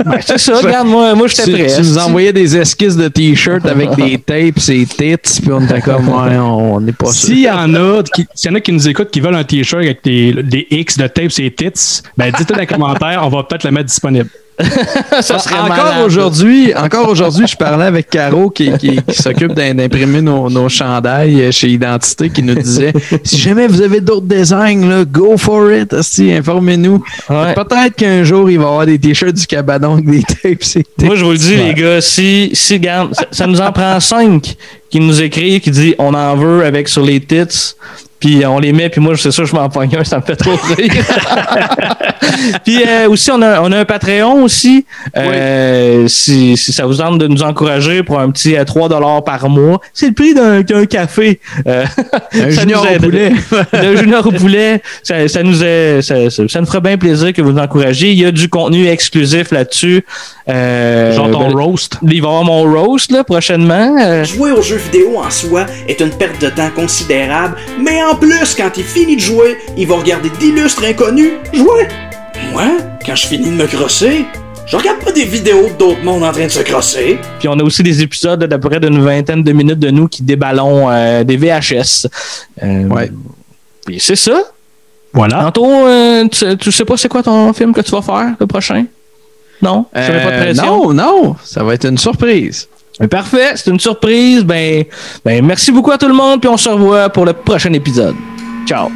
Ouais, c'est ça, regarde, moi, moi j'étais tu, prêt. tu nous envoyais des esquisses de t-shirts avec des [laughs] tapes et tits, puis on était comme, ouais, on n'est pas sûr. S'il y en a qui, s'il y en a qui nous écoutent qui veulent un t-shirt avec des, des X de tapes et tits, ben dites-le dans les commentaires, on va peut-être le mettre disponible. [laughs] ça serait encore malade. aujourd'hui, encore aujourd'hui, je parlais avec Caro qui, qui, qui s'occupe d'im- d'imprimer nos, nos chandails euh, chez Identité qui nous disait [laughs] si jamais vous avez d'autres designs, là, go for it, informez-nous. Peut-être qu'un jour il va y avoir des t-shirts du cabanon avec des tapes. tits. Moi, je vous le dis, Ouais. les gars, si, si ça, ça nous en prend cinq qui nous écrivent, qui dit on en veut avec sur les tits, puis on les met, puis moi, c'est sûr, je m'en pogne un, ça me fait trop [laughs] rire. [laughs] puis euh, aussi, on a, on a un Patreon aussi. Euh, si, si ça vous tente de nous encourager pour un petit euh, 3 par mois, c'est le prix d'un café. Euh, [laughs] Un junior au poulet. D'un junior au poulet. Ça, ça nous est, ça, ça- ça nous ferait bien plaisir que vous nous encouragiez. Il y a du contenu exclusif là-dessus. Euh, Genre ton ben, roast. Il va y avoir mon roast là, prochainement. Euh, Jouer aux jeux vidéo en soi est une perte de temps considérable, mais en plus, quand il finit de jouer, il va regarder d'illustres inconnus jouer. Moi, quand je finis de me crosser, je regarde pas des vidéos d'autres mondes en train de se crosser. Puis on a aussi des épisodes d'à peu près d'une vingtaine de minutes de nous qui déballons euh, des VHS. ouais. Puis c'est ça. Voilà. Tantôt, euh, tu, tu sais pas c'est quoi ton film que tu vas faire le prochain? Non? Je mets pas de Euh, pression? non, non, ça va être une surprise. Ben, Parfait, c'est une surprise. Ben, ben, merci beaucoup à tout le monde, puis on se revoit pour le prochain épisode. Ciao.